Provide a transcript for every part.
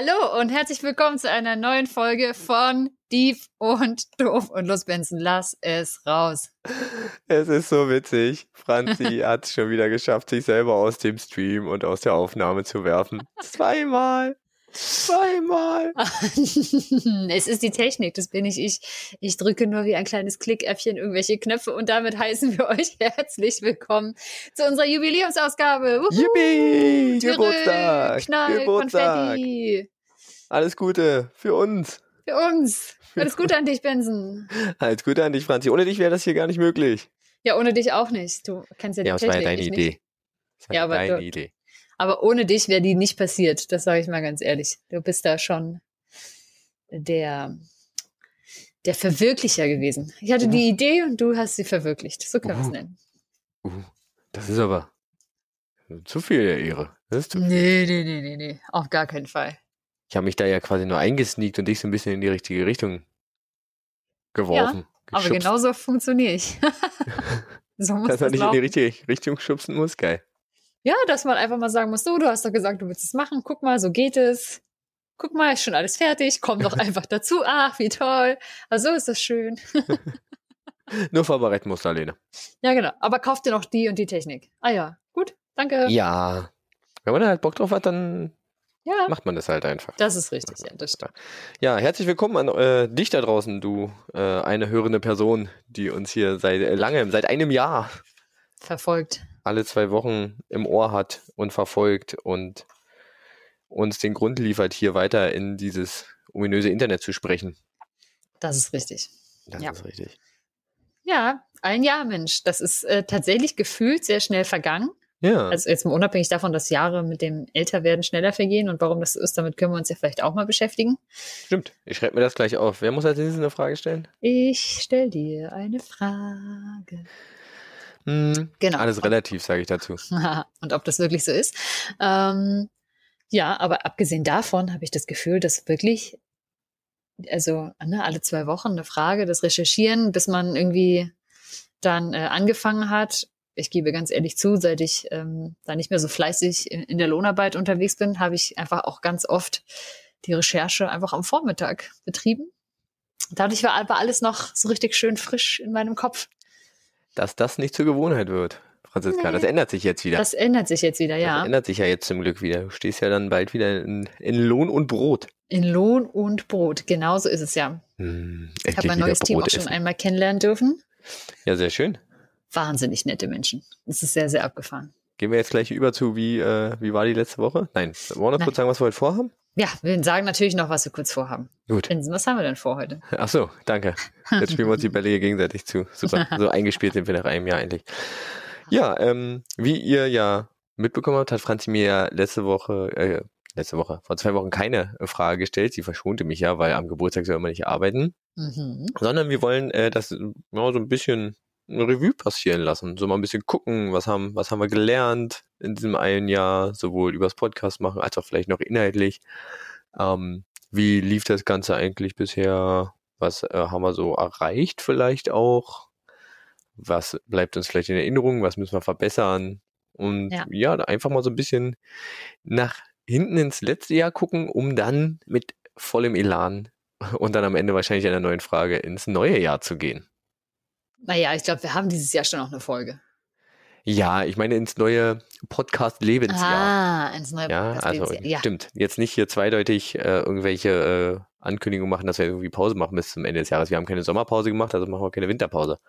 Hallo und herzlich willkommen zu einer neuen Folge von Dieb und Doof und Los Benson. Lass es raus. Es ist so witzig. Franzi hat es schon wieder geschafft, sich selber aus dem Stream und aus der Aufnahme zu werfen. Zweimal. Zweimal. es ist die Technik, das bin ich. Ich, ich drücke nur wie ein kleines Klickäffchen irgendwelche Knöpfe und damit heißen wir euch herzlich willkommen zu unserer Jubiläumsausgabe. Wuhu! Yippie! Geburtstag! Knall, Geburtstag! Konfetti. Alles Gute für uns. Für uns. Alles Gute an dich, Benson. Alles Gute an dich, Franzi. Ohne dich wäre das hier gar nicht möglich. Ja, ohne dich auch nicht. Du kennst ja die Ja, das Technik. war ja deine Idee. Das war Ja, aber deine du- Idee. Aber ohne dich wäre die nicht passiert. Das sage ich mal ganz ehrlich. Du bist da schon der, der Verwirklicher gewesen. Ich hatte die Idee und du hast sie verwirklicht. So können wir es nennen. Uh, das ist aber zu viel der Ehre. Das ist zu Nee, nee, nee, nee, nee. Auf gar keinen Fall. Ich habe mich da ja quasi nur eingesneakt und dich so ein bisschen in die richtige Richtung geworfen. Aber geschubst. genauso funktioniere ich. so muss Dass das man nicht in die richtige Richtung schubsen muss, geil. Ja, dass man einfach mal sagen muss, so, du hast doch gesagt, du willst es machen. Guck mal, so geht es. Guck mal, ist schon alles fertig. Komm doch einfach dazu. Ach, wie toll. Also so ist das schön. Nur vorbereiten musst du, Alene. Ja, genau. Aber kauf dir noch die und die Technik. Ah ja, gut. Danke. Ja. Wenn man da halt Bock drauf hat, dann Ja, macht man das halt einfach. das ist richtig. Ja, das stimmt. Ja, herzlich willkommen an äh, dich da draußen, du äh, eine hörende Person, die uns hier seit äh, langem, seit einem Jahr Verfolgt. Alle zwei Wochen im Ohr hat und verfolgt und uns den Grund liefert, hier weiter in dieses ominöse Internet zu sprechen. Das ist richtig. Das Ja. ist richtig. Ja, ein Jahr, Mensch. Das ist äh, tatsächlich gefühlt sehr schnell vergangen. Ja. Also jetzt mal unabhängig davon, dass Jahre mit dem Älterwerden schneller vergehen und warum das so ist, damit können wir uns ja vielleicht auch mal beschäftigen. Stimmt. Ich schreibe mir das gleich auf. Wer muss als nächstes eine Frage stellen? Ich stell dir eine Frage. Hm, Genau. Alles relativ, sage ich dazu. und ob das wirklich so ist. Ähm, ja, aber abgesehen davon habe ich das Gefühl, dass wirklich, also ne, alle zwei Wochen eine Frage, das Recherchieren, bis man irgendwie dann äh, angefangen hat. Ich gebe ganz ehrlich zu, seit ich ähm, da nicht mehr so fleißig in, in der Lohnarbeit unterwegs bin, habe ich einfach auch ganz oft die Recherche einfach am Vormittag betrieben. Dadurch war aber alles noch so richtig schön frisch in meinem Kopf. Dass das nicht zur Gewohnheit wird, Franziska. Nee. Das ändert sich jetzt wieder. Das ändert sich jetzt wieder, Das ja. ändert sich ja jetzt zum Glück wieder. Du stehst ja dann bald wieder in, in Lohn und Brot. In Lohn und Brot, genauso ist es ja. Hm, Ich habe mein neues Team auch Brot schon essen. einmal kennenlernen dürfen. Ja, sehr schön. Wahnsinnig nette Menschen. Es ist sehr, sehr abgefahren. Gehen wir jetzt gleich über zu, wie, äh, wie war die letzte Woche? Nein, wollen wir noch kurz sagen, was wir heute vorhaben? Ja, wir sagen natürlich noch, was wir kurz vorhaben. Gut. Was haben wir denn vor heute? Ach so, danke. Jetzt spielen wir uns die Bälle hier gegenseitig zu. Super. So eingespielt sind wir nach einem Jahr endlich. Ja, ähm, wie ihr ja mitbekommen habt, hat Franzi mir ja letzte Woche, äh, letzte Woche, vor zwei Wochen keine Frage gestellt. Sie verschonte mich ja, weil am Geburtstag soll man nicht arbeiten. Mhm. sondern wir wollen äh, das ja, so ein bisschen eine Revue passieren lassen, so mal ein bisschen gucken, was haben, was haben wir gelernt in diesem einen Jahr, sowohl übers Podcast machen, als auch vielleicht noch inhaltlich. Ähm, wie lief das Ganze eigentlich bisher? Was äh, haben wir so erreicht vielleicht auch? Was bleibt uns vielleicht in Erinnerung? Was müssen wir verbessern? Und Ja. ja, einfach mal so ein bisschen nach hinten ins letzte Jahr gucken, um dann mit vollem Elan und dann am Ende wahrscheinlich einer neuen Frage ins neue Jahr zu gehen. Naja, ich glaube, wir haben dieses Jahr schon noch eine Folge. Ja, ich meine ins neue Podcast-Lebensjahr. Ah, ins neue ja, Podcast- also ja. stimmt. Jetzt nicht hier zweideutig äh, irgendwelche äh, Ankündigungen machen, dass wir irgendwie Pause machen bis zum Ende des Jahres. Wir haben keine Sommerpause gemacht, also machen wir keine Winterpause.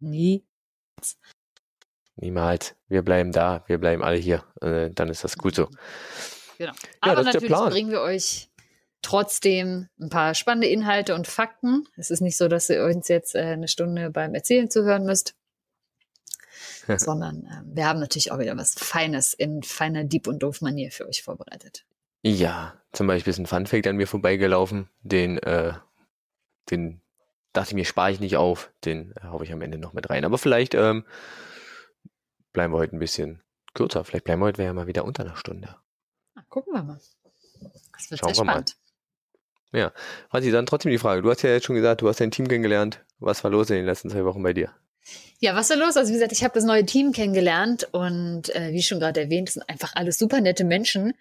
Nie. Niemals. Wir bleiben da, wir bleiben alle hier. Äh, dann ist das gut so. Genau. Ja, Aber natürlich bringen wir euch trotzdem ein paar spannende Inhalte und Fakten. Es ist nicht so, dass ihr uns jetzt äh, eine Stunde beim Erzählen zuhören müsst, sondern äh, wir haben natürlich auch wieder was Feines in feiner Dieb- und Doof-Manier für euch vorbereitet. Ja, zum Beispiel ist ein Funfact an mir vorbeigelaufen, den, äh, den dachte ich mir, spare ich nicht auf, den äh, hau ich am Ende noch mit rein. Aber vielleicht ähm, bleiben wir heute ein bisschen kürzer. Vielleicht bleiben wir heute ja mal wieder unter einer Stunde. Na, gucken wir mal. Das wird Schauen sehr wir mal. spannend. Franzi, dann trotzdem die Frage. Du hast ja jetzt schon gesagt, du hast dein Team kennengelernt. Was war los in den letzten zwei Wochen bei dir? Ja, was ist los? Also wie gesagt, ich habe das neue Team kennengelernt und äh, wie schon gerade erwähnt, sind einfach alles super nette Menschen.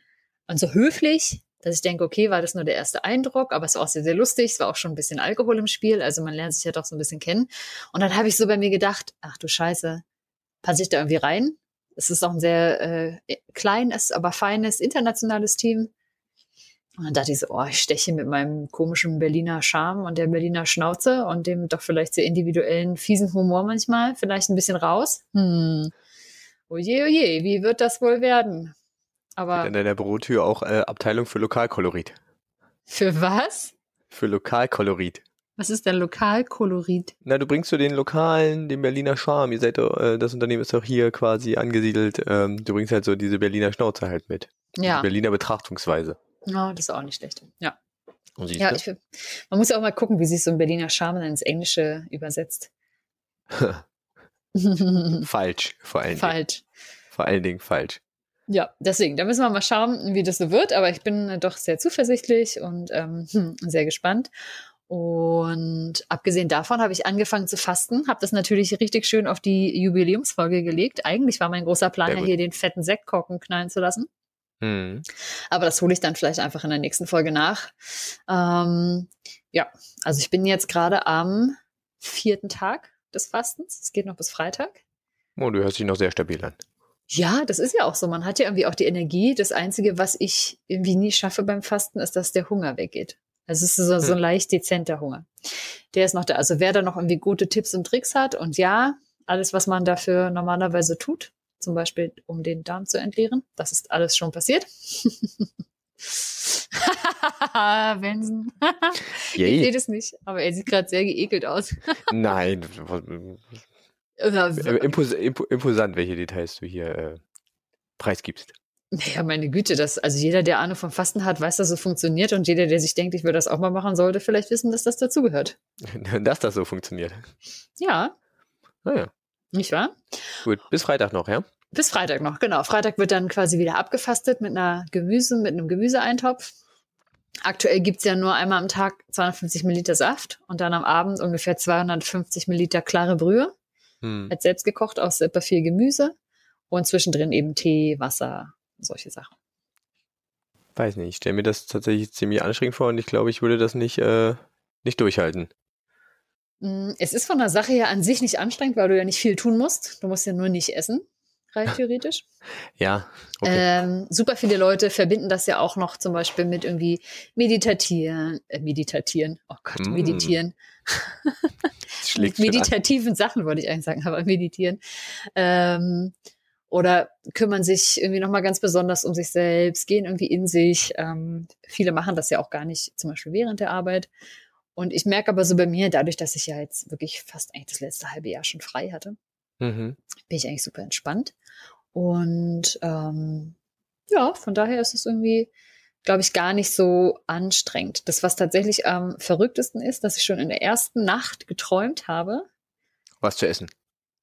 und so höflich, dass ich denke, okay, war das nur der erste Eindruck, aber es war auch sehr, sehr lustig. Es war auch schon ein bisschen Alkohol im Spiel, also man lernt sich ja doch so ein bisschen kennen. Und dann habe ich so bei mir gedacht, ach du Scheiße, passe ich da irgendwie rein? Es ist auch ein sehr äh, kleines, aber feines internationales Team. Und dann dachte ich so, oh, ich steche mit meinem komischen Berliner Charme und der Berliner Schnauze und dem doch vielleicht sehr individuellen, fiesen Humor manchmal vielleicht ein bisschen raus. Hm. Oje, oje, wie wird das wohl werden? Aber. In deiner Bürotür auch äh, Abteilung für Lokalkolorit. Für was? Für Lokalkolorit. Was ist denn Lokalkolorit? Na, du bringst so den lokalen, den Berliner Charme. Ihr seid doch, äh, das Unternehmen ist doch hier quasi angesiedelt. Ähm, du bringst halt so diese Berliner Schnauze halt mit. Ja. Die Berliner Betrachtungsweise. Ja, das ist auch nicht schlecht. Ja. Ja, ich, man muss ja auch mal gucken, wie sich so ein Berliner Charme ins Englische übersetzt. falsch, vor allen Dingen. Falsch. Vor allen Dingen falsch. Ja, deswegen, da müssen wir mal schauen, wie das so wird. Aber ich bin äh, doch sehr zuversichtlich und ähm, hm, sehr gespannt. Und abgesehen davon habe ich angefangen zu fasten, habe das natürlich richtig schön auf die Jubiläumsfolge gelegt. Eigentlich war mein großer Plan ja hier den fetten Sektkorken knallen zu lassen. Hm. Aber das hole ich dann vielleicht einfach in der nächsten Folge nach. Ähm, ja, also ich bin jetzt gerade am vierten Tag des Fastens. Es geht noch bis Freitag. Oh, du hörst dich noch sehr stabil an. Ja, das ist ja auch so. Man hat ja irgendwie auch die Energie. Das Einzige, was ich irgendwie nie schaffe beim Fasten, ist, dass der Hunger weggeht. Also es ist so, so ein Hm. leicht dezenter Hunger. Der ist noch da. Also wer da noch irgendwie gute Tipps und Tricks hat und ja, alles, was man dafür normalerweise tut, zum Beispiel um den Darm zu entleeren, das ist alles schon passiert. Benson. Ihr Yay. seht es nicht, aber er sieht gerade sehr geekelt aus. Nein. Ja, Äh, Impos impo imposant, welche Details du hier äh, preisgibst. Ja, meine Güte, das, also jeder, der Ahnung vom Fasten hat, weiß, dass es funktioniert und jeder, der sich denkt, ich würde das auch mal machen, sollte vielleicht wissen, dass das dazugehört. Dass das so funktioniert. Ja, Naja, nicht wahr? gut. Bis Freitag noch, ja? Bis Freitag noch, genau. Freitag wird dann quasi wieder abgefastet mit einer Gemüse, mit einem Gemüseeintopf. Aktuell gibt's ja nur einmal am Tag 250 Milliliter Saft und dann am Abend ungefähr 250 Milliliter klare Brühe, Hm. als selbst gekocht aus super viel Gemüse und zwischendrin eben Tee, Wasser, solche Sachen. Weiß nicht. Ich stelle mir das tatsächlich ziemlich anstrengend vor und ich glaube, ich würde das nicht, äh, nicht durchhalten. Mm, Es ist von der Sache her an sich nicht anstrengend, weil du ja nicht viel tun musst. Du musst ja nur nicht essen, rein theoretisch. Ja, okay. Ähm, super viele Leute verbinden das ja auch noch zum Beispiel mit irgendwie meditatieren, äh, meditatieren, oh Gott, Mm. meditieren. Mit meditativen Sachen wollte ich eigentlich sagen, aber meditieren. Ähm, oder kümmern sich irgendwie nochmal ganz besonders um sich selbst, gehen irgendwie in sich. Ähm, viele machen das ja auch gar nicht, zum Beispiel während der Arbeit. Und ich merke aber so bei mir, dadurch, dass ich ja jetzt wirklich fast eigentlich das letzte halbe Jahr schon frei hatte, Mhm. bin ich eigentlich super entspannt. Und ähm, ja, von daher ist es irgendwie, glaube ich, gar nicht so anstrengend. Das, was tatsächlich am verrücktesten ist, dass ich schon in der ersten Nacht geträumt habe, Was zu essen.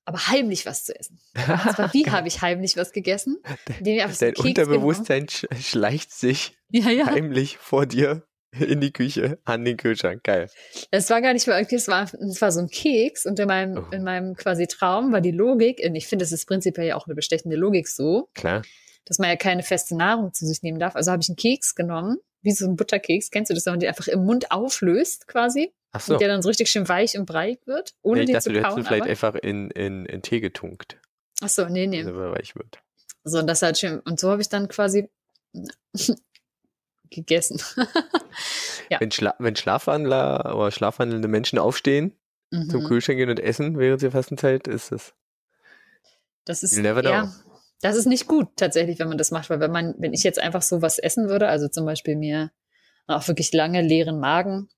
aber heimlich was zu essen. Und zwar, wie habe ich heimlich was gegessen? Dein Unterbewusstsein sch schleicht sich Ja, ja. heimlich vor dir in die Küche, an den Kühlschrank. Geil. Es war gar nicht mal irgendwie, es war, es war so ein Keks und in meinem, Oh. in meinem quasi Traum war die Logik, und ich finde, es ist prinzipiell ja auch eine bestechende Logik so, Klar. dass man ja keine feste Nahrung zu sich nehmen darf. Also habe ich einen Keks genommen, wie so ein Butterkeks, kennst du das, wenn man den einfach im Mund auflöst quasi Ach so. und der dann so richtig schön weich und breit wird, ohne ich den dachte, zu du hättest kauen. ihn vielleicht einfach in, in, in Tee getunkt, Ach so, nee, nee. er weich wird. So, und das halt schön. Und so habe ich dann quasi gegessen. Ja. Wenn, Schla wenn Schlafwandler oder schlafwandelnde Menschen aufstehen, zum Mhm. Kühlschrank gehen und essen während der Fastenzeit, ist das. Das ist You never know. das ist nicht gut tatsächlich, wenn man das macht, weil wenn man, wenn ich jetzt einfach so was essen würde, also zum Beispiel mir auch wirklich lange leeren Magen,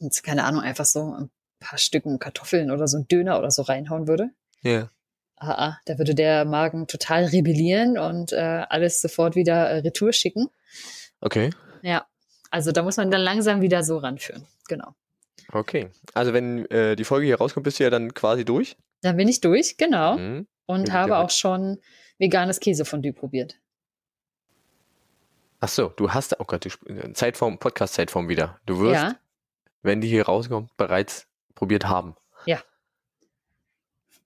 und keine Ahnung, einfach so ein paar Stücken Kartoffeln oder so ein Döner oder so reinhauen würde, Ja. ah, ah, da würde der Magen total rebellieren und äh, alles sofort wieder äh, retour schicken. Okay. Ja, also da muss man dann langsam wieder so ranführen. Genau. Okay. Also wenn äh, die Folge hier rauskommt, bist du ja dann quasi durch. Dann bin ich durch, genau, Mhm. und Ja, habe ja. auch schon veganes Käsefondue probiert. Ach so, du hast, oh Gott, du, äh, Zeitform, Podcast-Zeitform wieder. Du wirst, Ja, wenn die hier rauskommt, bereits probiert haben.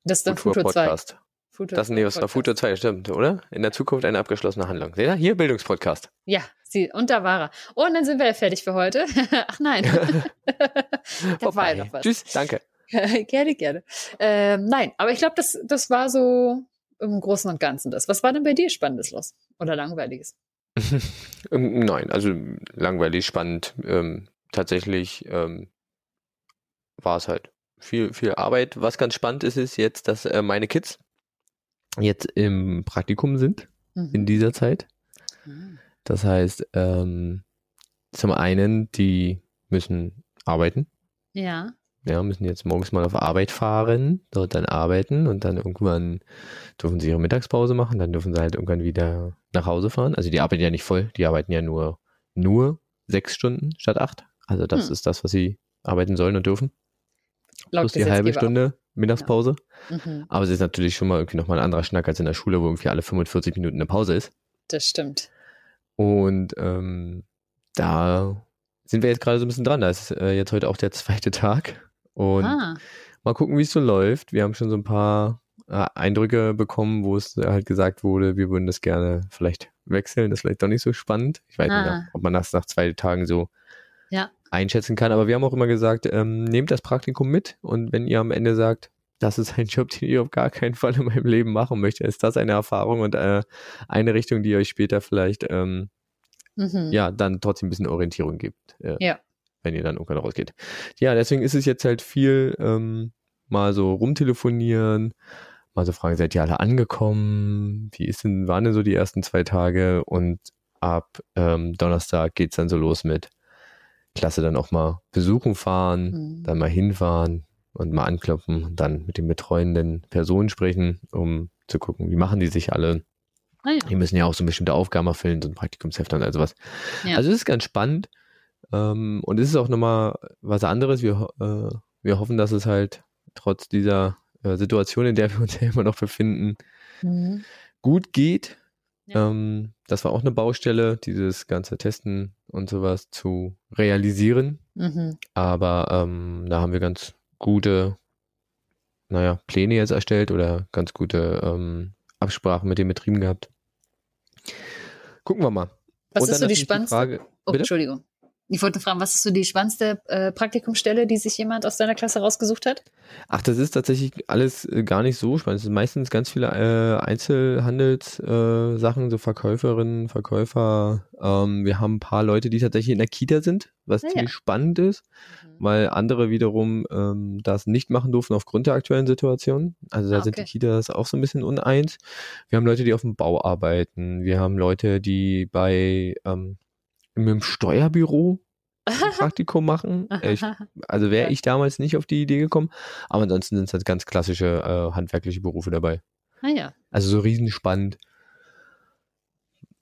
das ist dann Kultur Futur 2. Podcast. Futur Das, nee, das war Podcast. Futur 2, stimmt, oder? In der Zukunft eine abgeschlossene Handlung. Seht ihr? Hier Bildungspodcast. Ja, sie, und da war er. Und dann sind wir ja fertig für heute. Ach nein. da war ja noch was. Tschüss, danke. gerne, gerne. Ähm, nein, aber ich glaube, das, das war so im Großen und Ganzen das. Was war denn bei dir Spannendes los? Oder Langweiliges? Ähm, Nein, also langweilig, spannend. Ähm, tatsächlich ähm, war es halt viel, viel Arbeit. Was ganz spannend ist, ist jetzt, dass äh, meine Kids jetzt im Praktikum sind Mhm. in dieser Zeit. Das heißt, ähm, zum einen, die müssen arbeiten. Ja. Ja, müssen jetzt morgens mal auf Arbeit fahren, dort dann arbeiten und dann irgendwann dürfen sie ihre Mittagspause machen, dann dürfen sie halt irgendwann wieder nach Hause fahren. Also die arbeiten ja nicht voll, die arbeiten ja nur, nur sechs Stunden statt acht. Also das Hm. ist das, was sie arbeiten sollen und dürfen. Laut Plus die halbe Stunde Mittagspause. auch. Mhm. Aber es ist natürlich schon mal irgendwie nochmal ein anderer Schnack als in der Schule, wo irgendwie alle 45 Minuten eine Pause ist. Das stimmt. Und ähm, da sind wir jetzt gerade so ein bisschen dran. Da ist äh, jetzt heute auch der zweite Tag. Und ah, mal gucken, wie es so läuft. Wir haben schon so ein paar äh, Eindrücke bekommen, wo es halt gesagt wurde, wir würden das gerne vielleicht wechseln. Das ist vielleicht doch nicht so spannend. Ich weiß Ah. nicht, ob man das nach zwei Tagen so Ja. Einschätzen kann. Aber wir haben auch immer gesagt, ähm, nehmt das Praktikum mit und wenn ihr am Ende sagt, das ist ein Job, den ich auf gar keinen Fall in meinem Leben machen möchte, ist das eine Erfahrung und äh, eine Richtung, die euch später vielleicht ähm, mhm. ja, dann trotzdem ein bisschen Orientierung gibt. Äh, Ja. Wenn ihr dann irgendwann rausgeht. Ja, deswegen ist es jetzt halt viel ähm, mal so rumtelefonieren, mal so fragen, seid ihr alle angekommen? Wie ist denn, waren denn so die ersten zwei Tage? Und ab ähm, Donnerstag geht's dann so los mit Klasse dann auch mal besuchen fahren, Mhm. dann mal hinfahren und mal anklopfen und dann mit den betreuenden Personen sprechen, um zu gucken, wie machen die sich alle. Ah, ja. Die müssen ja auch so bestimmte Aufgaben erfüllen, so ein Praktikumsheft und also was. Ja. Also es ist ganz spannend. Ähm, und es ist auch nochmal was anderes. Wir, äh, wir hoffen, dass es halt trotz dieser äh, Situation, in der wir uns ja immer noch befinden, Mhm. gut geht. Ja. Ähm, das war auch eine Baustelle, dieses ganze Testen und sowas zu realisieren. Mhm. Aber ähm, da haben wir ganz gute, naja, Pläne jetzt erstellt oder ganz gute ähm, Absprachen mit den Betrieben gehabt. Gucken wir mal. Was Und ist so die spannendste? Frage, Oh? Entschuldigung. Ich wollte fragen, was ist so die spannendste äh, Praktikumsstelle, die sich jemand aus deiner Klasse rausgesucht hat? Ach, das ist tatsächlich alles äh, gar nicht so spannend. Es sind meistens ganz viele äh, Einzelhandelssachen, äh, so Verkäuferinnen, Verkäufer. Ähm, wir haben ein paar Leute, die tatsächlich in der Kita sind, was Ah, ja. ziemlich spannend ist, weil andere wiederum ähm, das nicht machen durften aufgrund der aktuellen Situation. Also da Ah, sind die okay. Kitas auch so ein bisschen uneins. Wir haben Leute, die auf dem Bau arbeiten. Wir haben Leute, die bei ähm, mit dem Steuerbüro ein Praktikum machen. Ich also wäre ich damals nicht auf die Idee gekommen. Aber ansonsten sind es halt ganz klassische äh, handwerkliche Berufe dabei. ah ja. Also so riesenspannend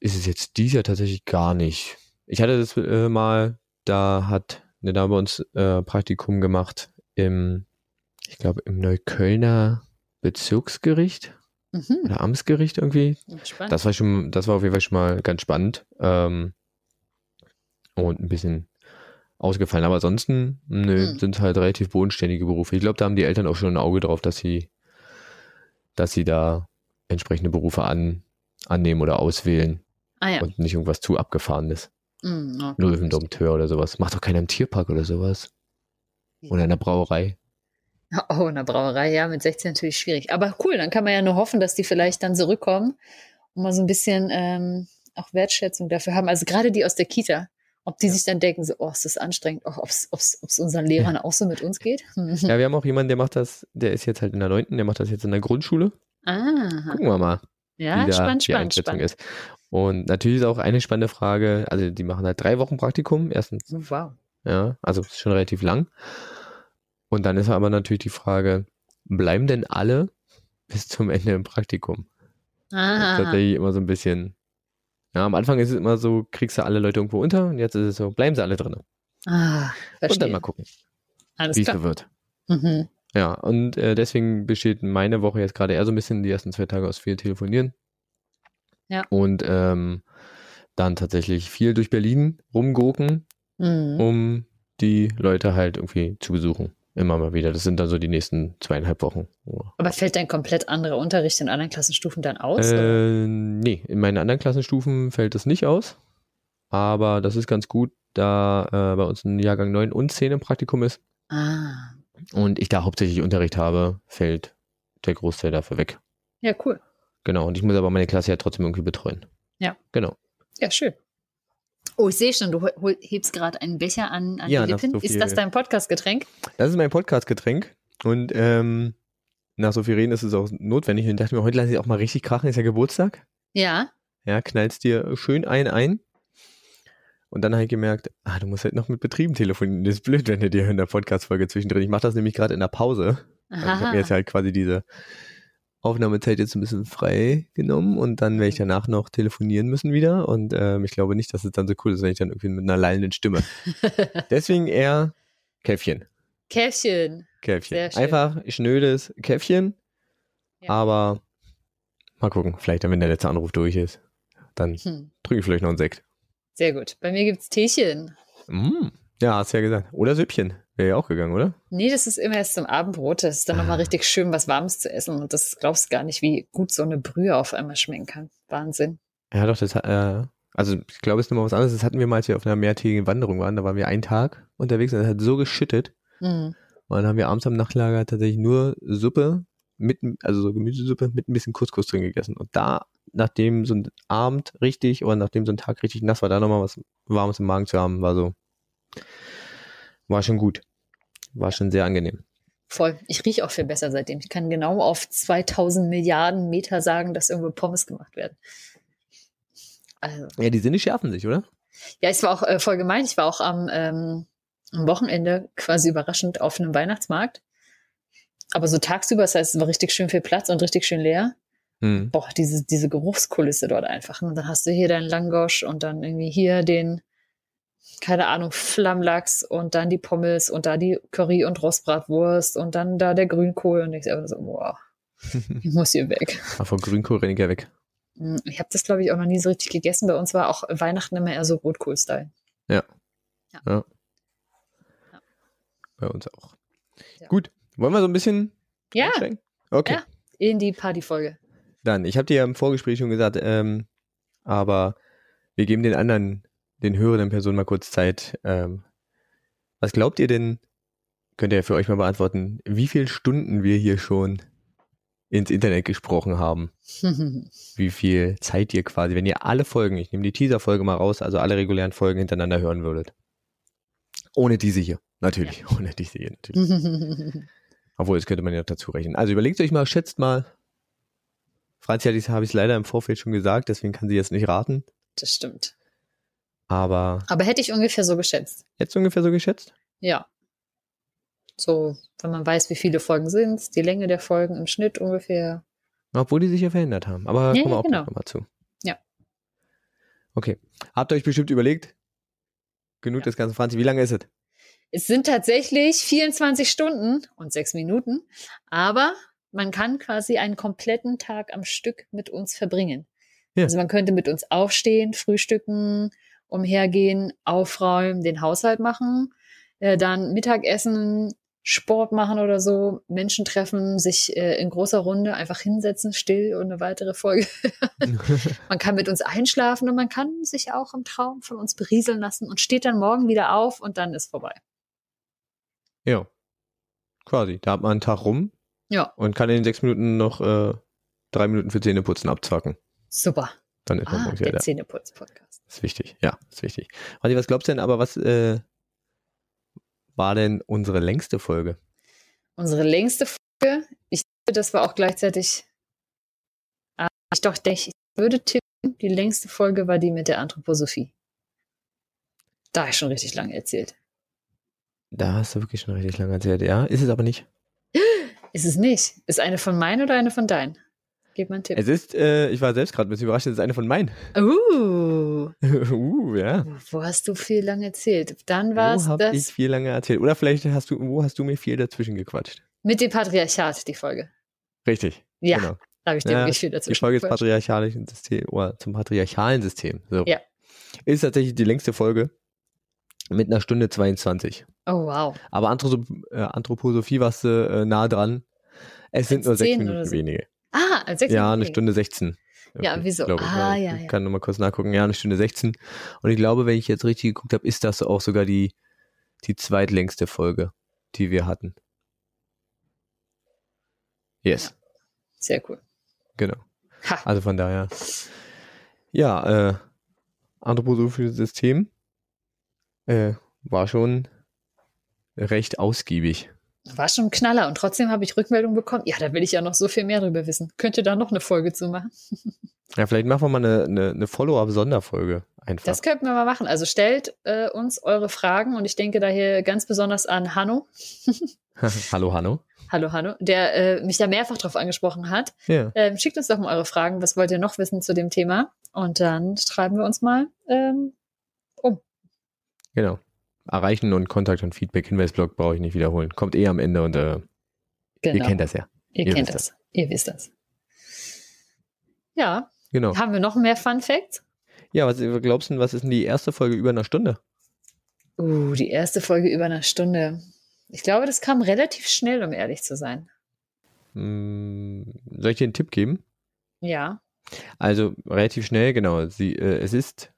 ist es jetzt dies Jahr tatsächlich gar nicht. Ich hatte das äh, mal, da hat eine Dame bei uns äh, Praktikum gemacht im, ich glaube, im Neuköllner Bezirksgericht Mhm. oder Amtsgericht irgendwie. Spannend. Das war schon, das war auf jeden Fall schon mal ganz spannend. Ähm, und ein bisschen ausgefallen. Aber ansonsten, nö, Hm. sind halt relativ bodenständige Berufe. Ich glaube, da haben die Eltern auch schon ein Auge drauf, dass sie, dass sie da entsprechende Berufe an, annehmen oder auswählen ah ja. und nicht irgendwas zu abgefahrenes. Mhm, okay. Löwendompteur oder sowas. Macht doch keiner im Tierpark oder sowas. Oder in der Brauerei. Oh, in der Brauerei, ja, mit 16 natürlich schwierig. Aber cool, dann kann man ja nur hoffen, dass die vielleicht dann zurückkommen und mal so ein bisschen ähm, auch Wertschätzung dafür haben. Also gerade die aus der Kita, ob die sich dann denken, so, oh, ist das anstrengend, oh, ob es unseren Lehrern auch so mit uns geht. Hm. Ja, wir haben auch jemanden, der macht das, der ist jetzt halt in der neunten, der macht das jetzt in der Grundschule. Ah, Gucken wir mal. ja, wie da spannend, die spannend, Einschätzung spannend. ist. Und natürlich ist auch eine spannende Frage, also die machen halt drei Wochen Praktikum, erstens, Oh, wow. ja, also ist schon relativ lang. Und dann ist aber natürlich die Frage, bleiben denn alle bis zum Ende im Praktikum? Das ist Ah, tatsächlich immer so ein bisschen, ja, am Anfang ist es immer so, kriegst du alle Leute irgendwo unter und jetzt ist es so, bleiben sie alle drin. ah, Und dann verstehe. mal gucken, Alles wie es so wird. Mhm. Ja, und äh, deswegen besteht meine Woche jetzt gerade eher so ein bisschen die ersten zwei Tage aus viel Telefonieren. Ja. Und ähm, dann tatsächlich viel durch Berlin rumgurken, Mhm. um die Leute halt irgendwie zu besuchen. Immer mal wieder. Das sind dann so die nächsten zweieinhalb Wochen. Aber fällt dein komplett anderer Unterricht in anderen Klassenstufen dann aus? Äh, nee, in meinen anderen Klassenstufen fällt das nicht aus. Aber das ist ganz gut, da äh, bei uns ein Jahrgang 9 und 10 im Praktikum ist. Ah. Und ich da hauptsächlich Unterricht habe, fällt der Großteil dafür weg. Ja, cool. Genau. Und ich muss aber meine Klasse ja trotzdem irgendwie betreuen. Ja. Genau. Ja, schön. Oh, ich sehe schon, du hebst gerade einen Becher an, an Ja, die Lippen. so ist das dein Podcast-Getränk? Das ist mein Podcast-Getränk. Und ähm, nach so viel Reden ist es auch notwendig. Und ich dachte mir, heute lasse ich auch mal richtig krachen. Ist ja Geburtstag. Ja. Ja, knallst dir schön ein ein. Und dann habe ich gemerkt, ah, du musst halt noch mit Betrieben telefonieren. Das ist blöd, wenn du dir in der Podcast-Folge zwischendrin. Ich mache das nämlich gerade in der Pause. Also ich habe mir jetzt halt quasi diese Aufnahmezeit jetzt ein bisschen frei genommen und dann werde ich danach noch telefonieren müssen wieder. Und ähm, ich glaube nicht, dass es dann so cool ist, wenn ich dann irgendwie mit einer lallenden Stimme. Deswegen eher Käffchen. Käffchen. Käffchen. Einfach schnödes Käffchen. Ja. Aber mal gucken, vielleicht dann, wenn der letzte Anruf durch ist, dann Hm. trinke ich vielleicht noch einen Sekt. Sehr gut. Bei mir gibt's Teechen. Mm. Ja, hast du ja gesagt. Oder Süppchen. Wäre ja auch gegangen, oder? Nee, das ist immer erst zum Abendbrot. Das ist dann Ah. nochmal richtig schön, was Warmes zu essen. Und das glaubst gar nicht, wie gut so eine Brühe auf einmal schmecken kann. Wahnsinn. Ja, doch, das hat, äh, also ich glaube, es ist nochmal was anderes. Das hatten wir mal, als wir auf einer mehrtägigen Wanderung waren. Da waren wir einen Tag unterwegs und es hat so geschüttet. Mhm. Und dann haben wir abends am Nachtlager tatsächlich nur Suppe mit, also so Gemüsesuppe mit ein bisschen Couscous drin gegessen. Und da, nachdem so ein Abend richtig oder nachdem so ein Tag richtig nass war, da nochmal was Warmes im Magen zu haben, war so, war schon gut. War schon sehr angenehm. Voll. Ich rieche auch viel besser seitdem. Ich kann genau auf 2000 Milliarden Meter sagen, dass irgendwo Pommes gemacht werden. Also, Ja, die Sinne schärfen sich, oder? ja, es war auch äh, voll gemein. Ich war auch am, ähm, am Wochenende quasi überraschend auf einem Weihnachtsmarkt. Aber so tagsüber, das heißt, es war richtig schön viel Platz und richtig schön leer. Hm. Boah, diese, diese Geruchskulisse dort einfach. Und dann hast du hier deinen Langosch und dann irgendwie hier den, keine Ahnung, Flammlachs und dann die Pommes und da die Curry- und Rostbratwurst und dann da der Grünkohl. Und ich selber so, boah, ich muss hier weg. Aber von Grünkohl renne ich ja weg. Hm, Ich habe das, glaube ich, auch noch nie so richtig gegessen. Bei uns war auch Weihnachten immer eher so Rotkohl-Style. Bei uns auch. Ja. Gut. Wollen wir so ein bisschen Ja, einsteigen? Okay. Ja. in die Partyfolge. Dann, ich habe dir ja im Vorgespräch schon gesagt, ähm, aber wir geben den anderen, den hörenden Personen mal kurz Zeit. Ähm, was glaubt ihr denn, könnt ihr ja für euch mal beantworten, wie viele Stunden wir hier schon ins Internet gesprochen haben? Wie viel Zeit ihr quasi, wenn ihr alle Folgen, ich nehme die Teaser-Folge mal raus, also alle regulären Folgen hintereinander hören würdet. Ohne diese hier. Natürlich, ohne diese hier natürlich. Obwohl, das könnte man ja noch dazu rechnen. Also überlegt euch mal, schätzt mal. Franzi hat- habe ich es leider im Vorfeld schon gesagt, deswegen kann sie jetzt nicht raten. das stimmt. Aber Aber hätte ich ungefähr so geschätzt. jetzt ungefähr so geschätzt? Ja. So, wenn man weiß, wie viele Folgen sind, die Länge der Folgen im Schnitt ungefähr. Obwohl die sich ja verändert haben. Aber Ja, kommen wir auch genau. nochmal zu. Ja. Okay. Habt ihr euch bestimmt überlegt? Genug Ja. das Ganze, Franzi. Wie lange ist es? Es sind tatsächlich 24 Stunden und sechs Minuten, aber man kann quasi einen kompletten Tag am Stück mit uns verbringen. Ja. Also man könnte mit uns aufstehen, frühstücken, umhergehen, aufräumen, den Haushalt machen, äh, dann Mittagessen, Sport machen oder so, Menschen treffen, sich äh, in großer Runde einfach hinsetzen, still und eine weitere Folge. man kann mit uns einschlafen und man kann sich auch im Traum von uns berieseln lassen und steht dann morgen wieder auf und dann ist vorbei. ja. Quasi. Da hat man einen Tag rum Ja, und kann in sechs Minuten noch äh, drei Minuten für Zähneputzen abzwacken. super. Dann ist man Ah, morgens wieder der da. Zähneputz-Podcast. Ist wichtig, ja, ist wichtig. Franzi, was glaubst du denn aber, was äh, war denn unsere längste Folge? Unsere längste Folge, ich glaube, das war auch gleichzeitig, ah, ich doch denke, ich würde tippen, die längste Folge war die mit der Anthroposophie. Da habe ich schon richtig lange erzählt. Da hast du wirklich schon richtig lange erzählt. Ja, ist es aber nicht. Ist es nicht? Ist eine von meinen oder eine von deinen? Gib mal einen Tipp. Es ist, äh, ich war selbst gerade ein bisschen überrascht, es ist eine von meinen. Uh, uh, ja. wo hast du viel lang erzählt? Dann war Wo es habe das ich viel lange erzählt? Oder vielleicht hast du, wo hast du mir viel dazwischen gequatscht? mit dem Patriarchat, die Folge. Richtig. Ja, Genau. da habe ich dir Ja, wirklich viel Die dazwischen Folge ist patriarchalischen System oder zum patriarchalen System. So. Ja. Ist tatsächlich die längste Folge. mit einer Stunde 22. Oh, wow. Aber äh, Anthroposophie warst du äh, nah dran. Es sind nur sechs 10 oder Minuten so. wenige. Ah, als sechs Ja, eine. Stunde 16. Ja, Okay, wieso? glaube ich. Ah, Ich ja, ja. kann nochmal kurz nachgucken. Ja, eine Stunde 16. Und ich glaube, wenn ich jetzt richtig geguckt habe, ist das auch sogar die, die zweitlängste Folge, die wir hatten. Yes, Sehr cool. genau. Ha. Also von daher. Ja, äh, anthroposophisches System äh, war schon recht ausgiebig. War schon ein Knaller und trotzdem habe ich Rückmeldung bekommen. Ja, da will ich ja noch so viel mehr drüber wissen. Könnte da noch eine Folge zu machen? Ja, vielleicht machen wir mal eine, eine, eine Follow-up-Sonderfolge einfach. Das könnten wir mal machen. Also stellt äh, uns eure Fragen und ich denke da hier ganz besonders an Hanno. Hallo, Hanno. Hallo Hanno, der äh, mich da mehrfach drauf angesprochen hat. Ja. Ähm, schickt uns doch mal eure Fragen. Was wollt ihr noch wissen zu dem Thema? Und dann schreiben wir uns mal. Ähm, Genau. Erreichen und Kontakt und Feedback, Hinweisblog brauche ich nicht wiederholen. Kommt eh am Ende und äh, genau. ihr kennt das ja. Ihr Ihr kennt wisst das. Ihr wisst das. Ja, Genau. haben wir noch mehr Fun Facts? Ja, was glaubst du, was ist denn die erste Folge über einer Stunde? Uh, die erste Folge über eine Stunde. Ich glaube, das kam relativ schnell, um ehrlich zu sein. Hm, soll ich dir einen Tipp geben? Ja. Also relativ schnell, genau. Sie, äh, es ist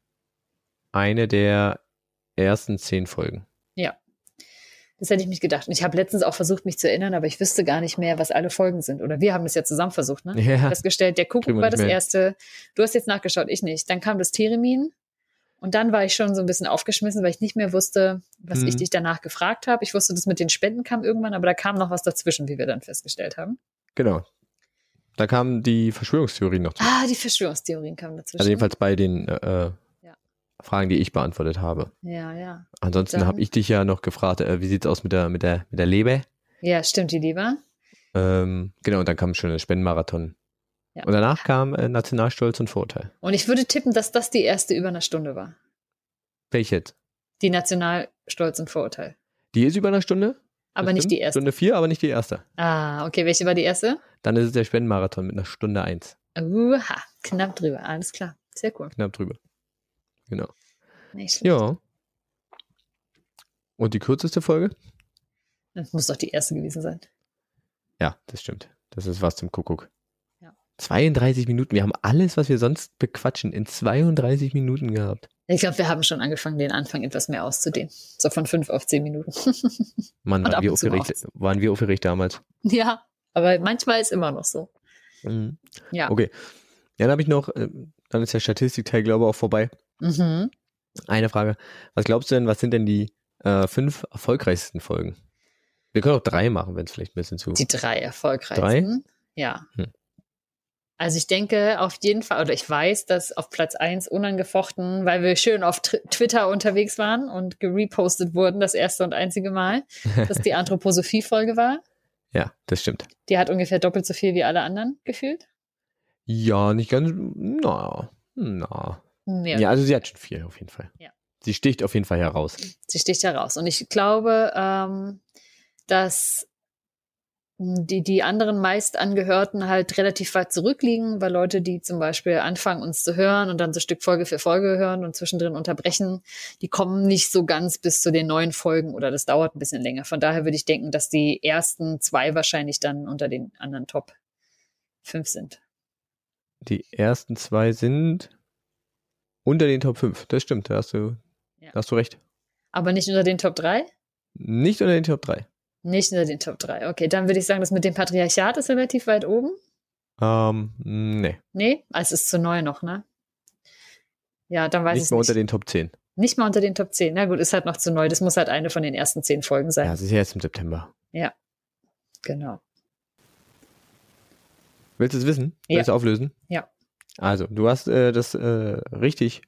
eine der ersten zehn Folgen. Das hätte ich mich gedacht. Und ich habe letztens auch versucht, mich zu erinnern, aber ich wüsste gar nicht mehr, was alle Folgen sind. Oder wir haben das ja zusammen versucht, ne? Ja, Festgestellt, der Kuckuck war das mehr. erste. Du hast jetzt nachgeschaut, ich nicht. Dann kam das Theremin. Und dann war ich schon so ein bisschen aufgeschmissen, weil ich nicht mehr wusste, was Mhm. ich dich danach gefragt habe. Ich wusste, das mit den Spenden kam irgendwann, aber da kam noch was dazwischen, wie wir dann festgestellt haben. genau. Da kamen die Verschwörungstheorien noch zu. Ah, die Verschwörungstheorien kamen dazwischen. Also jedenfalls bei den äh, Ja. Fragen, die ich beantwortet habe. Ja, ja. Ansonsten habe ich dich ja noch gefragt, äh, wie sieht's aus mit der, mit der, mit der Leber? Ja, stimmt, die Lieber. Ähm, genau, und dann kam schon der Spendenmarathon. Ja. Und danach kam äh, Nationalstolz und Vorurteil. Und ich würde tippen, dass das die erste über einer Stunde war. Welche jetzt? Die Nationalstolz und Vorurteil. Die ist über einer Stunde? Aber nicht die erste. Stunde vier, aber nicht die erste. Ah, okay. Welche war die erste? Dann ist es der Spendenmarathon mit einer Stunde eins. Uha, knapp drüber. Alles klar. Sehr cool. Knapp drüber. Genau. Nicht schlecht. Ja. Und die kürzeste Folge? Das muss doch die erste gewesen sein. Ja, das stimmt. Das ist was zum Kuckuck. Ja. 32 Minuten. Wir haben alles, was wir sonst bequatschen, in 32 Minuten gehabt. Ich glaube, wir haben schon angefangen, den Anfang etwas mehr auszudehnen. So von fünf auf zehn Minuten. Mann, waren wir, aufgeregt, waren wir aufgeregt damals. ja, aber manchmal ist immer noch so. Mhm. Ja. Okay. Ja, dann habe ich noch, äh, dann ist der Statistikteil, glaube ich, auch vorbei. Mhm. Eine Frage. Was glaubst du denn, was sind denn die äh, fünf erfolgreichsten Folgen? Wir können auch drei machen, wenn es vielleicht ein bisschen zu. Die drei erfolgreichsten. Ja. Hm. Also ich denke auf jeden Fall, oder ich weiß, dass auf Platz eins unangefochten, weil wir schön auf Twitter unterwegs waren und gerepostet wurden, das erste und einzige Mal, dass die Anthroposophie-Folge war. ja, das stimmt. Die hat ungefähr doppelt so viel wie alle anderen gefühlt. Ja, nicht ganz. Na, na. Mehr. Ja, also sie hat schon viel auf jeden Fall. Ja. Sie sticht auf jeden Fall heraus. Sie sticht heraus. Und ich glaube, ähm, dass die, die anderen Meistangehörten halt relativ weit zurückliegen, weil Leute, die zum Beispiel anfangen, uns zu hören und dann so Stück Folge für Folge hören und zwischendrin unterbrechen, die kommen nicht so ganz bis zu den neuen Folgen oder das dauert ein bisschen länger. Von daher würde ich denken, dass die ersten zwei wahrscheinlich dann unter den anderen Top fünf sind. Die ersten zwei sind unter den Top 5. Das stimmt, da hast du, Ja. da hast du recht. Aber nicht unter den Top drei? Nicht unter den Top 3. Nicht unter den Top drei. Okay, dann würde ich sagen, das mit dem Patriarchat ist relativ weit oben. Ähm, nee. Nee, ah, es ist zu neu noch, ne? Ja, dann weiß nicht ich mehr nicht. unter den Top 10. nicht mal unter den Top 10. Na gut, ist halt noch zu neu. Das muss halt eine von den ersten zehn Folgen sein. Ja, es ist ja jetzt im September. Genau. Willst du es wissen? Ja. Willst du auflösen? Ja. Also, du hast äh, das äh, richtig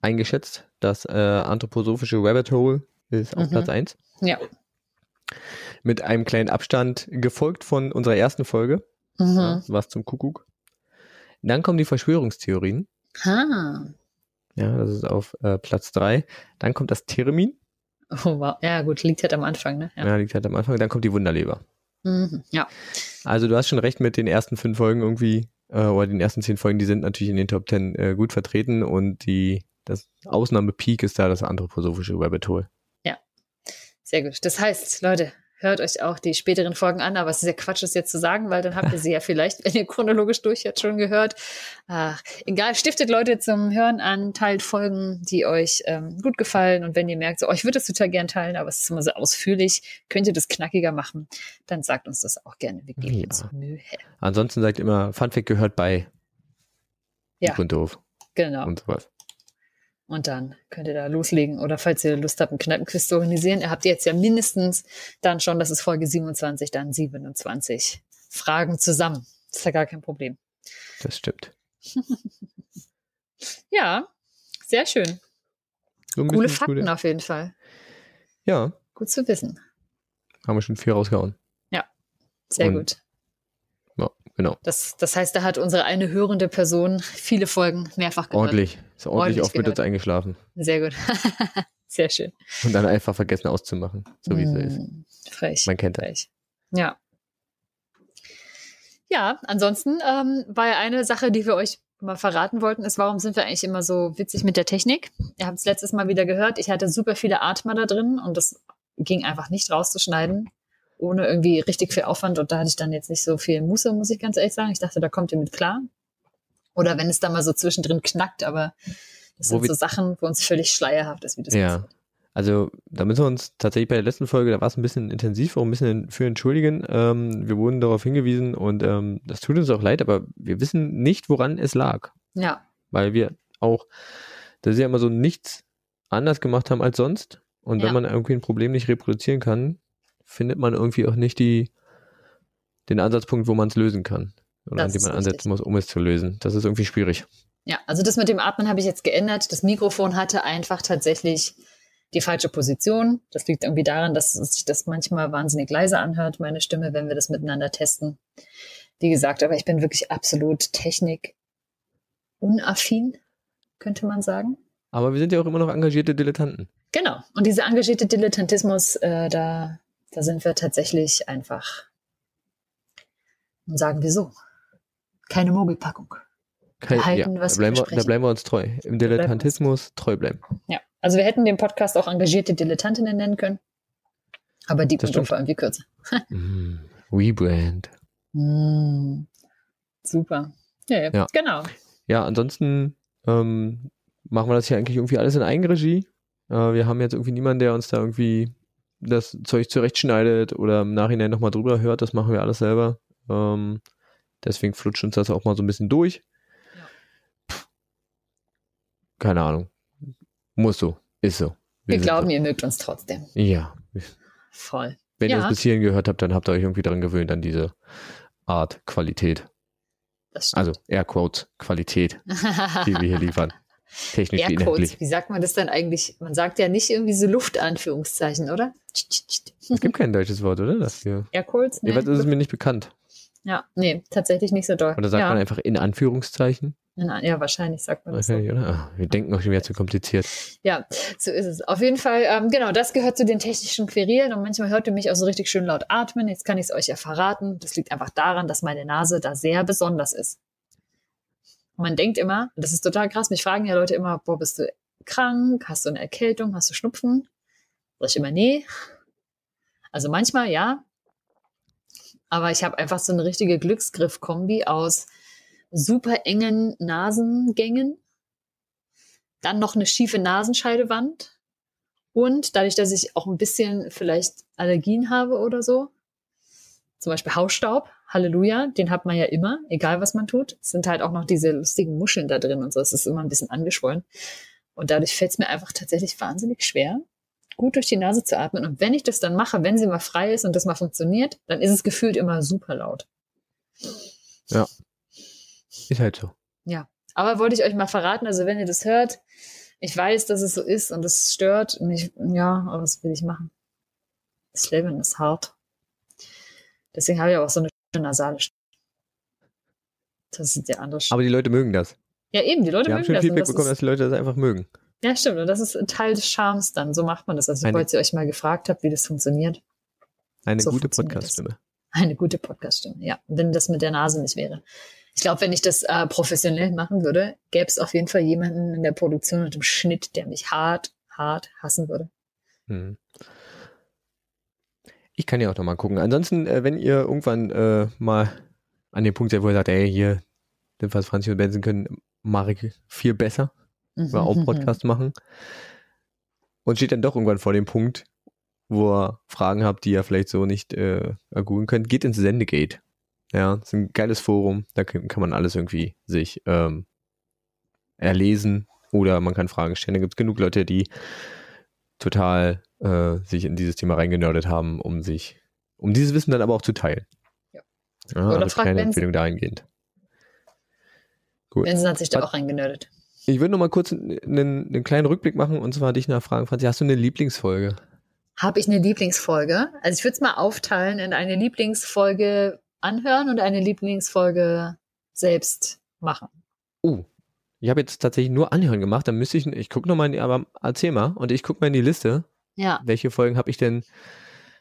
eingeschätzt. Das äh, anthroposophische Rabbit Hole ist auf Mhm. Platz 1. Ja. Mit einem kleinen Abstand, gefolgt von unserer ersten Folge. Mhm. Ja, was zum Kuckuck. Dann kommen die Verschwörungstheorien. Ha. Ja, das ist auf äh, Platz 3. Dann kommt das Theremin. Oh, wow. Ja, gut, liegt halt am Anfang, ne? Ja. Ja. liegt halt am Anfang. Dann kommt die Wunderleber. Mhm. ja. Also du hast schon recht mit den ersten fünf Folgen irgendwie, äh, oder den ersten zehn Folgen, die sind natürlich in den Top 10 äh, gut vertreten und die das Ausnahmepeak ist da das anthroposophische Rabbit Ja, sehr gut. Das heißt, Leute, hört euch auch die späteren Folgen an, aber es ist ja Quatsch, das jetzt zu sagen, weil dann habt ihr sie ja vielleicht, wenn ihr chronologisch durch jetzt schon gehört. Ach, egal, stiftet Leute zum Hören an, teilt Folgen, die euch ähm, gut gefallen und wenn ihr merkt, so, oh, ich würde das total gern teilen, aber es ist immer so ausführlich, könnt ihr das knackiger machen, dann sagt uns das auch gerne. Wir geben Ja. uns Mühe. Ansonsten sagt immer, Funfact gehört bei Ja. Und doof Genau. und sowas. Und dann könnt ihr da loslegen. Oder falls ihr Lust habt, einen Kneipenquiz zu organisieren, ihr habt jetzt ja mindestens dann schon, das ist Folge 27, dann 27 Fragen zusammen. ist ja gar kein Problem. Das stimmt. Ja, sehr schön. So Coole Fakten gute- auf jeden Fall. Ja, Gut zu wissen. haben wir schon viel rausgehauen. Sehr Und- gut. Genau. Das, das heißt, da hat unsere eine hörende Person viele Folgen mehrfach gehört. Ordentlich. Ist ordentlich, Ordentlich oft mit uns eingeschlafen. Sehr gut. sehr schön. Und dann einfach vergessen auszumachen. So wie es ist. Mm, Frech. Man kennt das. Frech. Ja. Ja, ansonsten ähm, war eine Sache, die wir euch mal verraten wollten, ist, warum sind wir eigentlich immer so witzig mit der Technik? Ihr habt es letztes Mal wieder gehört, ich hatte super viele Atmer da drin und das ging einfach nicht rauszuschneiden, ohne irgendwie richtig viel Aufwand und da hatte ich dann jetzt nicht so viel Muße, muss ich ganz ehrlich sagen. Ich dachte, da kommt ihr mit klar. Oder wenn es da mal so zwischendrin knackt, aber das Wo sind so Sachen, wo uns völlig schleierhaft ist, wie das Ja. passiert. Also, da müssen wir uns tatsächlich bei der letzten Folge, da war es ein bisschen intensiv, auch ein bisschen für entschuldigen. Ähm, wir wurden darauf hingewiesen und ähm, das tut uns auch leid, aber wir wissen nicht, woran es lag. Ja, Weil wir auch, da sie ja immer so nichts anders gemacht haben als sonst. Und wenn Ja. man irgendwie ein Problem nicht reproduzieren kann, findet man irgendwie auch nicht die, den Ansatzpunkt, wo man es lösen kann. Oder Das an dem man ansetzen richtig. muss, um es zu lösen. Das ist irgendwie schwierig. Ja, also das mit dem Atmen habe ich jetzt geändert. Das Mikrofon hatte einfach tatsächlich die falsche Position. Das liegt irgendwie daran, dass sich das manchmal wahnsinnig leise anhört, meine Stimme, wenn wir das miteinander testen. Wie gesagt, aber ich bin wirklich absolut technikunaffin, könnte man sagen. Aber wir sind ja auch immer noch engagierte Dilettanten. Genau. Und dieser engagierte Dilettantismus, äh, da, da sind wir tatsächlich einfach, und sagen wir so, keine Mogelpackung. Kein, halten, ja, was da, wir bleiben wir, da bleiben wir uns treu. Im Dilettantismus treu bleiben. Ja, also wir hätten den Podcast auch engagierte Dilettantinnen nennen können. Aber die und doof war irgendwie kürzer. Mm, Rebrand. Mm, super. Ja, ja, Ja. genau. Ja, ansonsten ähm, machen wir das hier eigentlich irgendwie alles in Eigenregie. Äh, wir haben jetzt irgendwie niemanden, der uns da irgendwie das Zeug zurechtschneidet oder im Nachhinein nochmal drüber hört. Das machen wir alles selber. Ähm, deswegen flutscht uns das auch mal so ein bisschen durch. Ja. Keine Ahnung. Muss so. Ist so. Wir sind glauben, ihr mögt uns trotzdem. So. Ja. Voll. Wenn ihr Ja. es bis hierhin gehört habt, dann habt ihr euch irgendwie daran gewöhnt, an diese Art Qualität. Also Airquotes Qualität, die wir hier liefern. Technisch wie inhaltlich. wie sagt man das dann eigentlich? Man sagt ja nicht irgendwie so Luftanführungszeichen, oder? Es gibt kein deutsches Wort, oder? Dafür. Airquotes? Nee. Jeweils ist es mir nicht bekannt. ja, nee, tatsächlich nicht so doll. Oder sagt ja. man einfach in Anführungszeichen? Ja, wahrscheinlich sagt man das so. Wahrscheinlich, oder? Ah, wir denken auch schon wieder zu kompliziert. Ja, so ist es. Auf jeden Fall, ähm, genau, das gehört zu den technischen Querelen und manchmal hört ihr mich auch so richtig schön laut atmen. Jetzt kann ich es euch ja verraten. Das liegt einfach daran, dass meine Nase da sehr besonders ist. Man denkt immer, das ist total krass, mich fragen ja Leute immer, boah, bist du krank? Hast du eine Erkältung? Hast du Schnupfen? Sag ich immer, nee. Also manchmal ja. Aber ich habe einfach so eine richtige Glücksgriff-Kombi aus super engen Nasengängen, dann noch eine schiefe Nasenscheidewand und dadurch, dass ich auch ein bisschen vielleicht Allergien habe oder so, zum Beispiel Hausstaub, Halleluja, den hat man ja immer, egal was man tut. Es sind halt auch noch diese lustigen Muscheln da drin und so, es ist immer ein bisschen angeschwollen. Und dadurch fällt es mir einfach tatsächlich wahnsinnig schwer, gut durch die Nase zu atmen. Und wenn ich das dann mache, wenn sie mal frei ist und das mal funktioniert, dann ist es gefühlt immer super laut. Ist halt so. Aber wollte ich euch mal verraten, also wenn ihr das hört, ich weiß, dass es so ist und es stört. Und ich, ja, aber was will ich machen? Das Leben ist hart. Deswegen habe ich auch so eine nasale Stimme. Das ist der andere Sch Aber die Leute mögen das. Ja, eben, die Leute Wir haben mögen schon das. Feedback das bekommen, dass die Leute das einfach mögen. ja, stimmt. Und das ist ein Teil des Charmes dann. So macht man das. Also, falls ihr euch mal gefragt habt, wie das funktioniert. Eine So gute. Podcast-Stimme. Eine gute Podcast-Stimme, ja. Wenn das mit der Nase nicht wäre. Ich glaube, wenn ich das äh, professionell machen würde, gäbe es auf jeden Fall jemanden in der Produktion und im Schnitt, der mich hart, hart hassen würde. Hm. Ich kann ja auch noch mal gucken. Ansonsten, äh, wenn ihr irgendwann äh, mal an dem Punkt seid, wo ihr sagt, ey, hier, was Franzi und Benson können, mache ich viel besser, mhm. auch Podcast machen. Und steht dann doch irgendwann vor dem Punkt, wo ihr Fragen habt, die ihr vielleicht so nicht äh, ergoogeln könnt, geht ins Sendegate. Ja, ist ein geiles Forum, da kann, kann man alles irgendwie sich ähm, erlesen oder man kann Fragen stellen. Da gibt es genug Leute, die total äh, sich in dieses Thema reingenördet haben, um sich, um dieses Wissen dann aber auch zu teilen. Ja. ja Oder also keine Empfehlung dahingehend. Gut. Benson hat sich da auch reingenördet. Ich würde noch mal kurz einen, einen kleinen Rückblick machen und zwar dich nachfragen, Franzi, hast du eine Lieblingsfolge? Habe ich eine Lieblingsfolge? Also ich würde es mal aufteilen in eine Lieblingsfolge anhören und eine Lieblingsfolge selbst machen. Uh, ich habe jetzt tatsächlich nur Anhören gemacht, dann müsste ich, ich gucke nochmal, aber erzähl mal und ich gucke mal in die Liste. Ja. Welche Folgen habe ich denn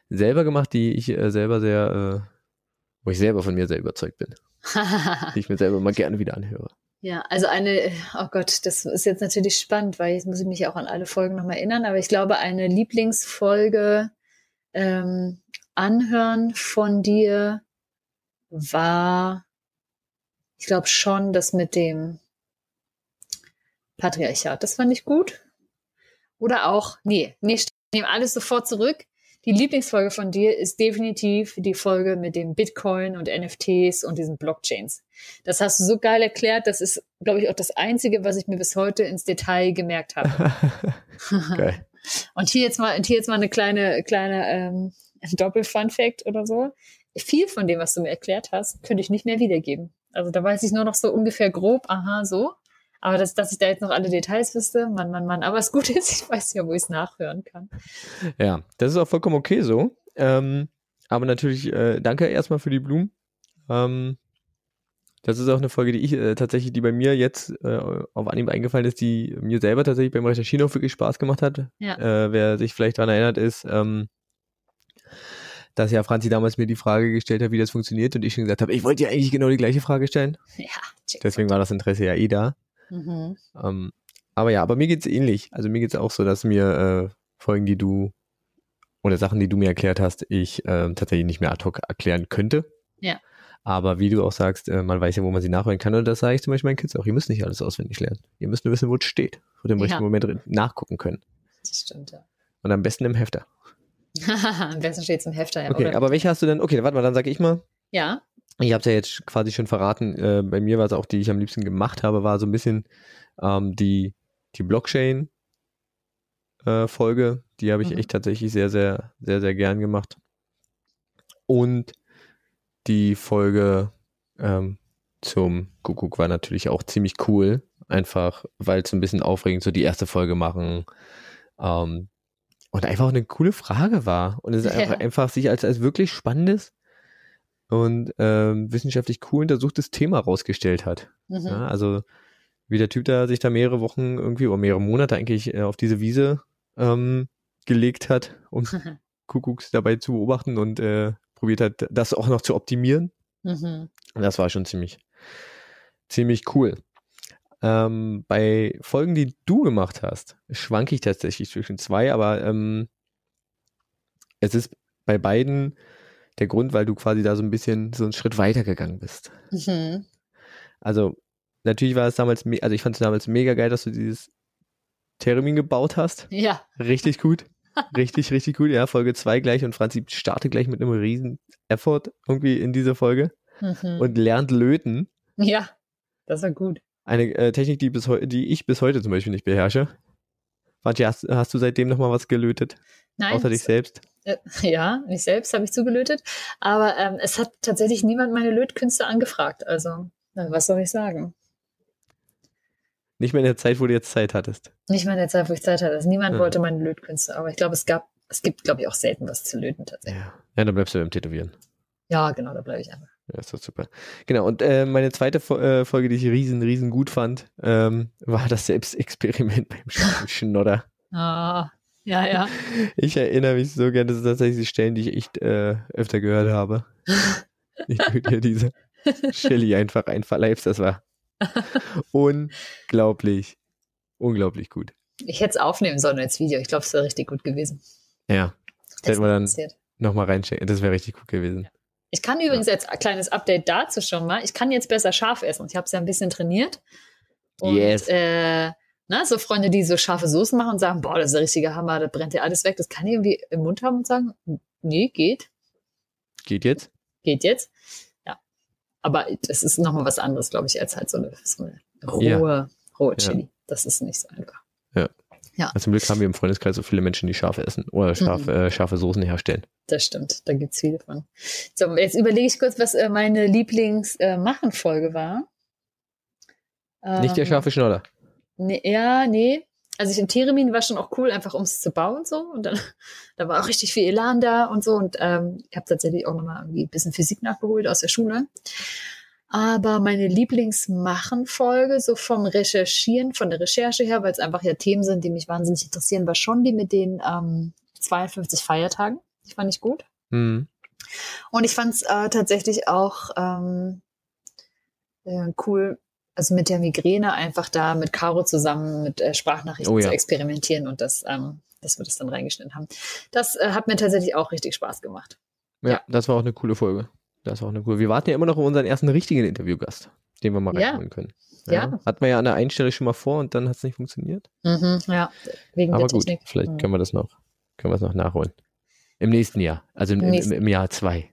selber gemacht, die ich äh, selber sehr, äh, wo ich selber von mir sehr überzeugt bin. die ich mir selber mal gerne wieder anhöre. Ja, also eine, oh Gott, das ist jetzt natürlich spannend, weil jetzt muss ich mich auch an alle Folgen nochmal erinnern, aber ich glaube, eine Lieblingsfolge ähm, anhören von dir war, ich glaube schon, das mit dem Patriarchat. Das fand ich gut. Oder auch, nee, nee, nehme alles sofort zurück. Die Lieblingsfolge von dir ist definitiv die Folge mit dem Bitcoin und NFTs und diesen Blockchains. Das hast du so geil erklärt. Das ist, glaube ich, auch das Einzige, was ich mir bis heute ins Detail gemerkt habe. geil. Und hier jetzt mal, und hier jetzt mal eine kleine, kleine ähm, Doppel-Fun-Fact oder so. Viel von dem, was du mir erklärt hast, könnte ich nicht mehr wiedergeben. Also da weiß ich nur noch so ungefähr grob, aha, so. Aber das, dass ich da jetzt noch alle Details wüsste, Mann, Mann, Mann. Aber das Gute ist, ich weiß ja, wo ich es nachhören kann. Ja, das ist auch vollkommen okay so. Ähm, aber natürlich, äh, danke erstmal für die Blumen. Ähm, das ist auch eine Folge, die ich äh, tatsächlich, die bei mir jetzt äh, auf Anhieb eingefallen ist, die mir selber tatsächlich beim Recherchieren auch wirklich Spaß gemacht hat. Ja. Äh, wer sich vielleicht daran erinnert, ist, ähm, dass ja Franzi damals mir die Frage gestellt hat, wie das funktioniert und ich schon gesagt habe, ich wollte dir eigentlich genau die gleiche Frage stellen. Ja, Deswegen war das Interesse ja eh da. Mhm. Ähm, aber ja, aber mir geht's ähnlich. Also mir geht's auch so, dass mir äh, Folgen, die du oder Sachen, die du mir erklärt hast, ich äh, tatsächlich nicht mehr ad hoc erklären könnte. Ja. Aber wie du auch sagst, äh, man weiß ja, wo man sie nachholen kann. Und das sage ich zum Beispiel meinen Kids auch. Ihr müsst nicht alles auswendig lernen. Ihr müsst nur wissen, wo es steht. Und im ja. richtigen Moment nachgucken können. Das stimmt, ja. Und am besten im Hefter. am besten steht es im Hefter, ja. Okay, aber welche hast du denn? Okay, warte mal, dann sage ich mal. Ja. Ich habe es ja jetzt quasi schon verraten. Äh, bei mir war es auch, die ich am liebsten gemacht habe, war so ein bisschen ähm, die, die Blockchain. Äh, Folge, die habe ich mhm. echt tatsächlich sehr, sehr, sehr, sehr gern gemacht. Und die Folge ähm, zum Kuckuck war natürlich auch ziemlich cool. Einfach, weil es ein bisschen aufregend so die erste Folge machen. Ähm, und einfach eine coole Frage war. Und es ja. einfach, einfach sich als, als wirklich spannendes und ähm, wissenschaftlich cool untersuchtes Thema rausgestellt hat. Mhm. Ja, also wie der Typ da sich da mehrere Wochen irgendwie oder mehrere Monate eigentlich äh, auf diese Wiese ähm, gelegt hat, um Kuckucks dabei zu beobachten und äh, probiert hat, das auch noch zu optimieren. Mhm. Das war schon ziemlich, ziemlich cool. Ähm, bei Folgen, die du gemacht hast, schwanke ich tatsächlich zwischen zwei, aber ähm, es ist bei beiden der Grund, weil du quasi da so ein bisschen so einen Schritt weiter gegangen bist. Mhm. Also, natürlich war es damals, also ich fand es damals mega geil, dass du dieses Termin gebaut hast. Ja. Richtig gut. Richtig, richtig gut. Ja, Folge 2 gleich und Franzi startet gleich mit einem riesen Effort irgendwie in diese Folge mhm. und lernt löten. Ja, das war gut. Eine äh, Technik, die, bis die ich bis heute zum Beispiel nicht beherrsche. Franzi, hast, hast du seitdem nochmal was gelötet? Nein. Außer dich selbst? Äh, ja, mich selbst habe ich zugelötet. Aber ähm, es hat tatsächlich niemand meine Lötkünste angefragt. Also, na, was soll ich sagen? Nicht mehr in der Zeit, wo du jetzt Zeit hattest. Nicht mehr in der Zeit, wo ich Zeit hatte. Also niemand ja. wollte meine Lötkünste. Aber ich glaube, es gab, es gibt, glaube ich, auch selten was zu löten tatsächlich. Ja, ja dann bleibst du beim Tätowieren. Ja, genau, da bleibe ich einfach. Ja, ist doch super. Genau, und äh, meine zweite äh, Folge, die ich riesen, riesen gut fand, ähm, war das Selbstexperiment beim Schnodder. Ah, ja, ja. Ich erinnere mich so gerne, das sind tatsächlich die Stellen, die ich echt äh, öfter gehört habe. ich würde ja diese. Chili einfach einverleibst. Das war unglaublich, unglaublich gut. Ich hätte es aufnehmen sollen als Video. Ich glaube, es wäre richtig gut gewesen. Ja, das hätten wir dann nochmal reinchecken. Das wäre richtig gut gewesen. Ich kann übrigens ja. jetzt ein kleines Update dazu schon mal. Ich kann jetzt besser scharf essen. Ich habe es ja ein bisschen trainiert. Und, yes. Äh, na, so Freunde, die so scharfe Soßen machen und sagen, boah, das ist der richtige Hammer, da brennt ja alles weg. Das kann ich irgendwie im Mund haben und sagen, nee, geht. Geht jetzt? Geht jetzt. Ja. Aber das ist nochmal was anderes, glaube ich, als halt so eine, so eine rohe, ja. rohe Chili. Ja. Das ist nicht so einfach. Ja. Ja. Also zum Glück haben wir im Freundeskreis so viele Menschen, die scharf essen oder scharf, mhm. äh, scharfe Soßen herstellen. Das stimmt, da gibt's viele von. So, jetzt überlege ich kurz, was äh, meine Lieblings-Machen-Folge äh, war. Nicht der ähm, scharfe Schnoller. Nee, ja, nee. Also ich in Theremin war schon auch cool, einfach um es zu bauen so. Und dann, da war auch richtig viel Elan da und so. Und ähm, ich habe tatsächlich auch nochmal irgendwie ein bisschen Physik nachgeholt aus der Schule. Aber meine Lieblingsmachen-Folge, so vom Recherchieren, von der Recherche her, weil es einfach ja Themen sind, die mich wahnsinnig interessieren, war schon die mit den ähm, 52 Feiertagen. Die fand ich gut. Mhm. Und ich fand es äh, tatsächlich auch ähm, äh, cool, also mit der Migräne einfach da mit Caro zusammen mit äh, Sprachnachrichten oh, ja. zu experimentieren und das, ähm, dass wir das dann reingeschnitten haben. Das äh, hat mir tatsächlich auch richtig Spaß gemacht. Ja, ja, das war auch eine coole Folge. Das war auch eine coole. Wir warten ja immer noch auf unseren ersten richtigen Interviewgast, den wir mal reinholen können. Ja. ja. Hatten wir ja an der einen Stelle schon mal vor und dann hat es nicht funktioniert. Mhm, ja, wegen Aber der gut, Technik. vielleicht mhm. können wir das noch, können wir es noch nachholen. Im nächsten Jahr, also im, im, im Jahr zwei.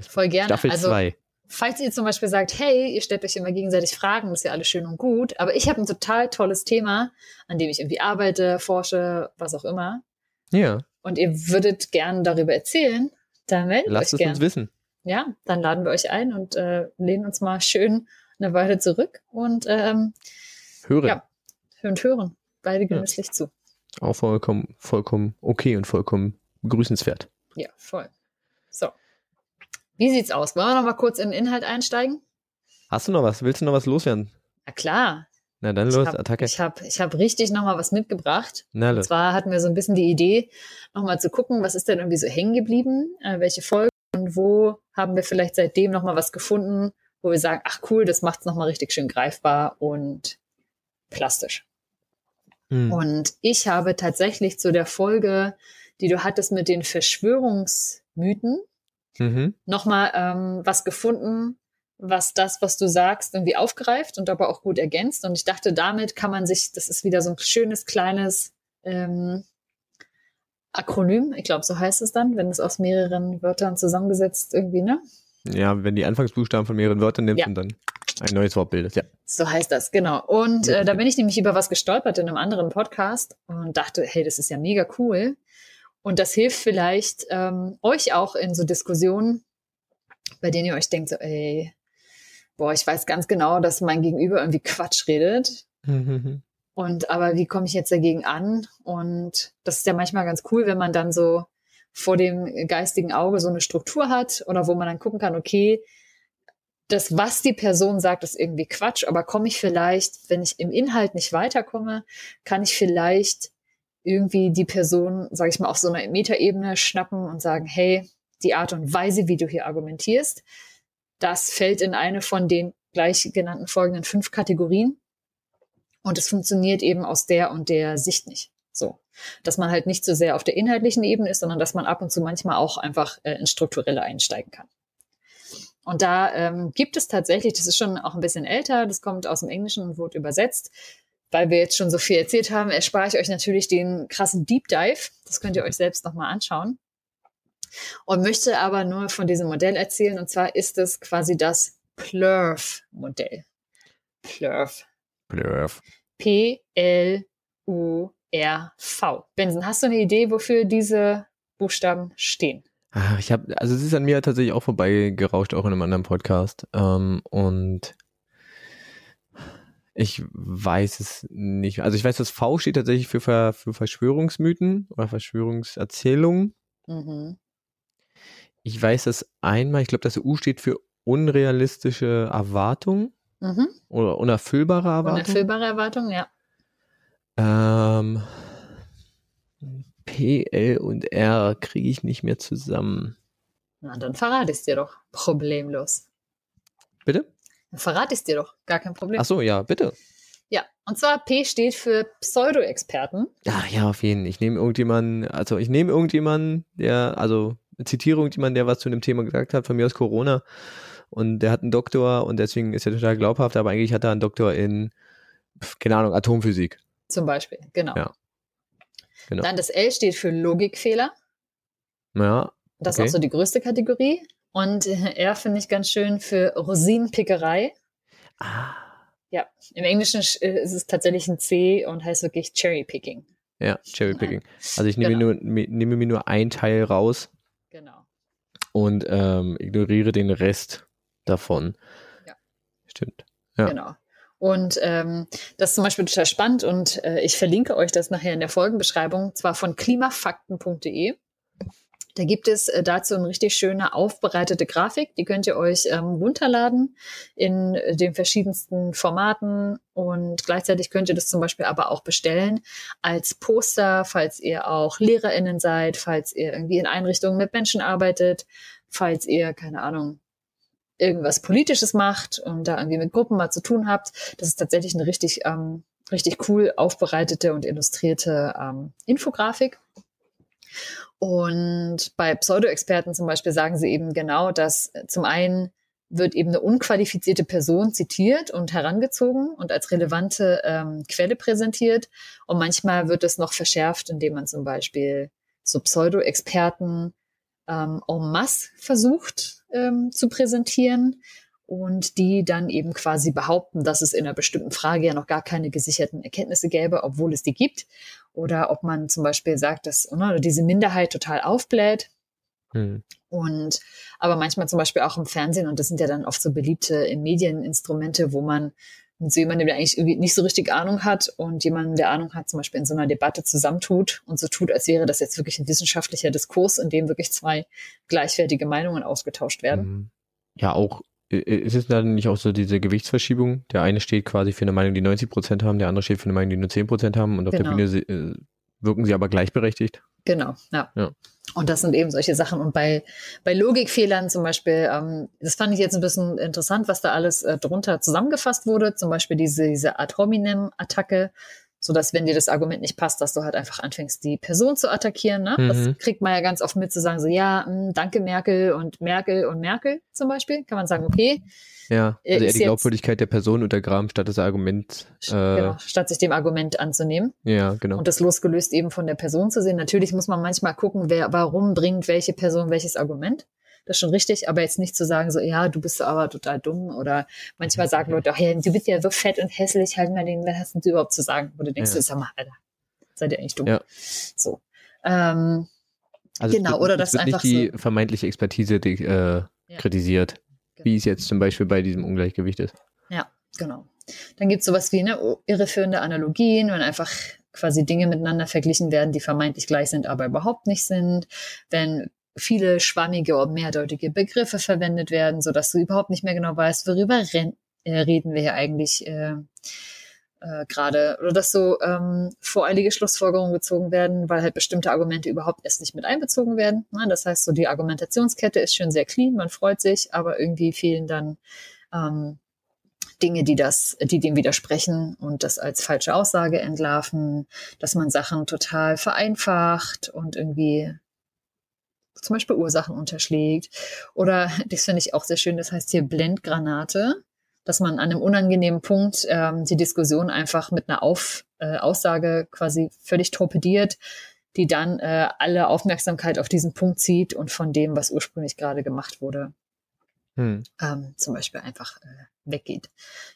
Voll gerne. Staffel also, zwei falls ihr zum Beispiel sagt, hey, ihr stellt euch immer gegenseitig Fragen, das ist ja alles schön und gut, aber ich habe ein total tolles Thema, an dem ich irgendwie arbeite, forsche, was auch immer. Ja. Und ihr würdet gern darüber erzählen, dann meldet Lasst euch gern. Lasst es uns wissen. Ja, dann laden wir euch ein und äh, lehnen uns mal schön eine Weile zurück und ähm, hören. Ja, und hören. Beide genüsslich ja. zu. Auch vollkommen, vollkommen okay und vollkommen begrüßenswert. Ja, voll. So. Wie sieht's aus? Wollen wir noch mal kurz in den Inhalt einsteigen? Hast du noch was? Willst du noch was loswerden? Na klar. Na dann los, ich hab, Attacke. Ich habe ich hab richtig noch mal was mitgebracht. Na los. Und zwar hatten wir so ein bisschen die Idee, noch mal zu gucken, was ist denn irgendwie so hängen geblieben, äh, welche Folgen und wo haben wir vielleicht seitdem noch mal was gefunden, wo wir sagen, ach cool, das macht's noch mal richtig schön greifbar und plastisch. Hm. Und ich habe tatsächlich zu der Folge, die du hattest mit den Verschwörungsmythen, mhm. nochmal ähm, was gefunden, was das, was du sagst, irgendwie aufgreift und aber auch gut ergänzt. Und ich dachte, damit kann man sich, das ist wieder so ein schönes kleines ähm, Akronym, ich glaube, so heißt es dann, wenn es aus mehreren Wörtern zusammengesetzt irgendwie, ne? Ja, wenn die Anfangsbuchstaben von mehreren Wörtern nimmst ja. und dann ein neues Wort bildest, ja. So heißt das, genau. Und äh, da bin ich nämlich über was gestolpert in einem anderen Podcast und dachte, hey, das ist ja mega cool. Und das hilft vielleicht ähm, euch auch in so Diskussionen, bei denen ihr euch denkt, so, ey, boah, ich weiß ganz genau, dass mein Gegenüber irgendwie Quatsch redet. Mhm. Und aber wie komme ich jetzt dagegen an? Und das ist ja manchmal ganz cool, wenn man dann so vor dem geistigen Auge so eine Struktur hat oder wo man dann gucken kann, okay, das, was die Person sagt, ist irgendwie Quatsch, aber komme ich vielleicht, wenn ich im Inhalt nicht weiterkomme, kann ich vielleicht irgendwie die Person, sage ich mal, auf so einer Metaebene schnappen und sagen, hey, die Art und Weise, wie du hier argumentierst, das fällt in eine von den gleich genannten folgenden fünf Kategorien. Und es funktioniert eben aus der und der Sicht nicht. So. Dass man halt nicht so sehr auf der inhaltlichen Ebene ist, sondern dass man ab und zu manchmal auch einfach äh, ins Strukturelle einsteigen kann. Und da ähm, gibt es tatsächlich, das ist schon auch ein bisschen älter, das kommt aus dem Englischen und wurde übersetzt, weil wir jetzt schon so viel erzählt haben, erspare ich euch natürlich den krassen Deep Dive. Das könnt ihr euch selbst nochmal anschauen. Und möchte aber nur von diesem Modell erzählen. Und zwar ist es quasi das Plurf-Modell. Plurf. Plurf. P-L-U-R-V. Benson, hast du eine Idee, wofür diese Buchstaben stehen? Ah, ich habe, also es ist an mir tatsächlich auch vorbeigerauscht, auch in einem anderen Podcast. Ähm, und ich weiß es nicht. Also ich weiß, das V steht tatsächlich für, Ver, für Verschwörungsmythen oder Verschwörungserzählungen. Mhm. Ich weiß das einmal, ich glaube, das U steht für unrealistische Erwartungen mhm. oder unerfüllbare Erwartungen. Unerfüllbare Erwartungen, ja. Ähm, P, L und R kriege ich nicht mehr zusammen. Na, dann verrate ich es dir doch problemlos. Bitte? Dann verrate ich es dir doch, gar kein Problem. Ach so, ja, bitte. Ja, und zwar P steht für Pseudo-Experten. Ja, ja, auf jeden. Ich nehme irgendjemanden, also ich nehme irgendjemanden, der, also zitiere irgendjemanden, der was zu dem Thema gesagt hat, von mir aus Corona. Und der hat einen Doktor und deswegen ist er total glaubhaft, aber eigentlich hat er einen Doktor in, keine Ahnung, Atomphysik. Zum Beispiel, genau. Ja. Genau. Dann das L steht für Logikfehler. Ja. Das okay. ist auch so die größte Kategorie. Und R finde ich ganz schön für Rosinenpickerei. Ah. Ja, im Englischen äh, ist es tatsächlich ein C und heißt wirklich Cherry Picking. Ja, Cherrypicking. Also ich nehme, Genau. nur, nehme mir nur ein Teil raus Genau. und ähm, ignoriere den Rest davon. Ja. Stimmt. Ja. Genau. Und ähm, das ist zum Beispiel total spannend und äh, ich verlinke euch das nachher in der Folgenbeschreibung, zwar von klimafakten.de. Da gibt es äh, dazu eine richtig schöne aufbereitete Grafik, die könnt ihr euch ähm, runterladen in äh, den verschiedensten Formaten und gleichzeitig könnt ihr das zum Beispiel aber auch bestellen als Poster, falls ihr auch LehrerInnen seid, falls ihr irgendwie in Einrichtungen mit Menschen arbeitet, falls ihr, keine Ahnung, irgendwas Politisches macht und da irgendwie mit Gruppen mal zu tun habt. Das ist tatsächlich eine richtig, ähm, richtig cool aufbereitete und illustrierte ähm, Infografik. Und bei Pseudo-Experten zum Beispiel sagen sie eben genau, dass äh, zum einen wird eben eine unqualifizierte Person zitiert und herangezogen und als relevante ähm, Quelle präsentiert. Und manchmal wird es noch verschärft, indem man zum Beispiel so Pseudo-Experten ähm, en masse versucht ähm, zu präsentieren und die dann eben quasi behaupten, dass es in einer bestimmten Frage ja noch gar keine gesicherten Erkenntnisse gäbe, obwohl es die gibt. Oder ob man zum Beispiel sagt, dass ne, diese Minderheit total aufbläht. Hm. Und aber manchmal zum Beispiel auch im Fernsehen, und das sind ja dann oft so beliebte Medieninstrumente, wo man mit so jemandem, der eigentlich irgendwie nicht so richtig Ahnung hat und jemandem, der Ahnung hat, zum Beispiel in so einer Debatte zusammentut und so tut, als wäre das jetzt wirklich ein wissenschaftlicher Diskurs, in dem wirklich zwei gleichwertige Meinungen ausgetauscht werden. Mhm. Ja, auch, ist es dann nicht auch so diese Gewichtsverschiebung? Der eine steht quasi für eine Meinung, die 90 Prozent haben, der andere steht für eine Meinung, die nur 10 Prozent haben und auf Genau. der Bühne äh, wirken sie aber gleichberechtigt. Genau, ja. Ja. Und das sind eben solche Sachen. Und bei, bei Logikfehlern zum Beispiel, ähm, das fand ich jetzt ein bisschen interessant, was da alles äh, drunter zusammengefasst wurde. Zum Beispiel diese, diese Ad hominem-Attacke, so dass wenn dir das Argument nicht passt, dass du halt einfach anfängst, die Person zu attackieren. Ne? Mhm. Das kriegt man ja ganz oft mit zu sagen, so ja, mh, danke Merkel und Merkel und Merkel zum Beispiel. Kann man sagen, okay, Ja, Äh, also eher die Glaubwürdigkeit der Person untergraben, statt das Argument. Äh, genau, statt sich dem Argument anzunehmen. Ja, genau. und das losgelöst eben von der Person zu sehen. Natürlich muss man manchmal gucken, wer, warum bringt welche Person welches Argument. Das ist schon richtig, aber jetzt nicht zu sagen, so, ja, du bist aber total dumm oder manchmal sagen Leute, ach ja, du bist ja so fett und hässlich, halt mal den, was hast du überhaupt zu sagen? Wo du denkst, Ja. du sag mal, Alter, seid ihr eigentlich dumm? Ja. So. Ähm, Also es genau, wird, oder es das einfach nicht die vermeintliche Expertise die, äh, Ja. kritisiert, wie es jetzt zum Beispiel bei diesem Ungleichgewicht ist. Ja, genau. Dann gibt's sowas wie ne, irreführende Analogien, wenn einfach quasi Dinge miteinander verglichen werden, die vermeintlich gleich sind, aber überhaupt nicht sind. Wenn viele schwammige oder mehrdeutige Begriffe verwendet werden, so dass du überhaupt nicht mehr genau weißt, worüber äh, reden wir hier eigentlich äh, äh, gerade. Oder dass so ähm, voreilige Schlussfolgerungen gezogen werden, weil halt bestimmte Argumente überhaupt erst nicht mit einbezogen werden. Ne? Das heißt, so die Argumentationskette ist schon sehr clean, man freut sich, aber irgendwie fehlen dann ähm, Dinge, die das, die dem widersprechen und das als falsche Aussage entlarven, dass man Sachen total vereinfacht und irgendwie zum Beispiel Ursachen unterschlägt. Oder das finde ich auch sehr schön, das heißt hier Blendgranate, dass man an einem unangenehmen Punkt ähm, die Diskussion einfach mit einer Auf, äh, Aussage quasi völlig torpediert, die dann äh, alle Aufmerksamkeit auf diesen Punkt zieht und von dem, was ursprünglich gerade gemacht wurde, Hm. ähm, zum Beispiel einfach äh, weggeht.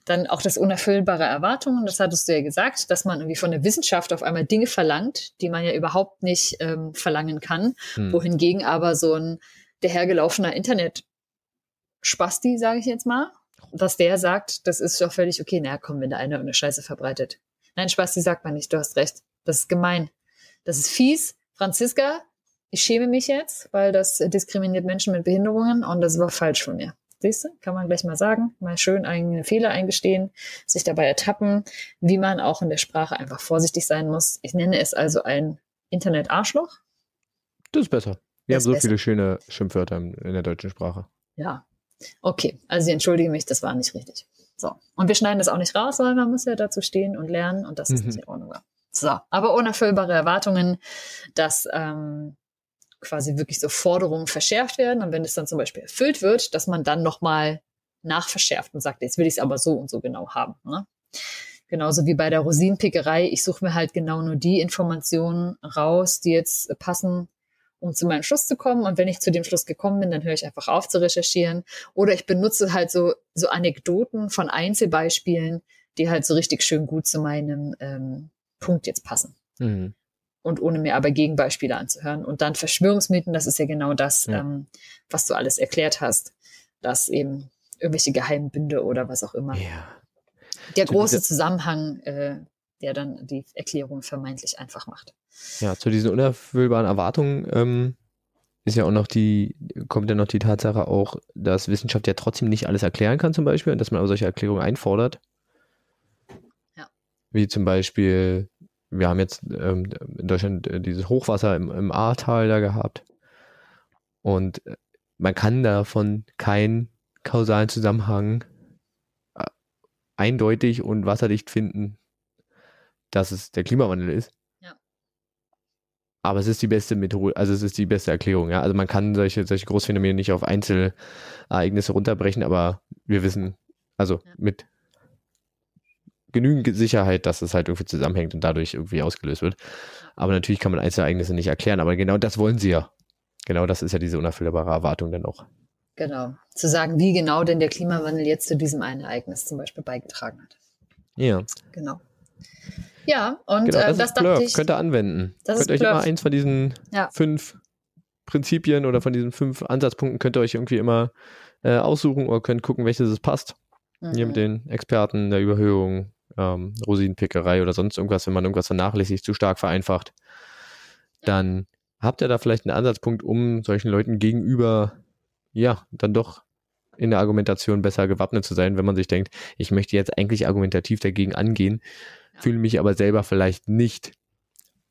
Dann auch das unerfüllbare Erwartungen, das hattest du ja gesagt, dass man irgendwie von der Wissenschaft auf einmal Dinge verlangt, die man ja überhaupt nicht ähm, verlangen kann, Hm. wohingegen aber so ein dahergelaufener Internet-Spasti, sage ich jetzt mal, dass der sagt, das ist doch völlig okay, na komm, wenn der eine eine Scheiße verbreitet. Nein, Spasti sagt man nicht, du hast recht. Das ist gemein. Das ist fies. Franziska, ich schäme mich jetzt, weil das diskriminiert Menschen mit Behinderungen und das war falsch von mir. Siehst du, kann man gleich mal sagen, mal schön eigene Fehler eingestehen, sich dabei ertappen, wie man auch in der Sprache einfach vorsichtig sein muss. Ich nenne es also ein Internet-Arschloch. Das ist besser. Wir Das haben so besser. viele schöne Schimpfwörter in, der deutschen Sprache. Ja, Okay, also ich entschuldige mich, das war nicht richtig. So. Und wir schneiden das auch nicht raus, weil man muss ja dazu stehen und lernen und das ist nicht in Ordnung. So, aber unerfüllbare Erwartungen, dass ähm, quasi wirklich so Forderungen verschärft werden und wenn es dann zum Beispiel erfüllt wird, dass man dann nochmal nachverschärft und sagt, jetzt will ich es aber so und so genau haben. Ne? Genauso wie bei der Rosinenpickerei. Ich suche mir halt genau nur die Informationen raus, die jetzt passen, um zu meinem Schluss zu kommen. Und wenn ich zu dem Schluss gekommen bin, dann höre ich einfach auf zu recherchieren. Oder ich benutze halt so, so Anekdoten von Einzelbeispielen, die halt so richtig schön gut zu meinem ähm, Punkt jetzt passen. Mhm. Und ohne mir aber Gegenbeispiele anzuhören. Und dann Verschwörungsmythen, das ist ja genau das, ja. Ähm, was du alles erklärt hast, dass eben irgendwelche Geheimbünde oder was auch immer. Ja. Der große Zusammenhang, äh, der dann die Erklärung vermeintlich einfach macht. Ja, zu diesen unerfüllbaren Erwartungen ähm, ist ja auch noch die, kommt ja noch die Tatsache auch, dass Wissenschaft ja trotzdem nicht alles erklären kann, zum Beispiel, und dass man aber solche Erklärungen einfordert. Ja. Wie zum Beispiel, wir haben jetzt ähm, in Deutschland äh, dieses Hochwasser im, im Ahrtal da gehabt. Und äh, man kann davon keinen kausalen Zusammenhang äh, eindeutig und wasserdicht finden, dass es der Klimawandel ist. Ja. Aber es ist die beste Methode, also es ist die beste Erklärung, ja. Also man kann solche, solche Großphänomene nicht auf Einzelereignisse runterbrechen, aber wir wissen, also ja. mit genügend Sicherheit, dass es halt irgendwie zusammenhängt und dadurch irgendwie ausgelöst wird. Aber natürlich kann man Einzelereignisse nicht erklären, aber genau das wollen sie ja. Genau das ist ja diese unerfüllbare Erwartung dann auch. Genau. Zu sagen, wie genau denn der Klimawandel jetzt zu diesem einen Ereignis zum Beispiel beigetragen hat. Ja. Genau. Ja, und genau, das, äh, das dachte ich. Könnt ihr anwenden. Das könnt euch immer eins von diesen ja. fünf Prinzipien oder von diesen fünf Ansatzpunkten könnt ihr euch irgendwie immer äh, aussuchen oder könnt gucken, welches es passt. Mhm. Hier mit den Experten der Überhöhung, ähm, Rosinenpickerei oder sonst irgendwas, wenn man irgendwas vernachlässigt, zu stark vereinfacht, dann habt ihr da vielleicht einen Ansatzpunkt, um solchen Leuten gegenüber, ja, dann doch in der Argumentation besser gewappnet zu sein, wenn man sich denkt, ich möchte jetzt eigentlich argumentativ dagegen angehen, fühle mich aber selber vielleicht nicht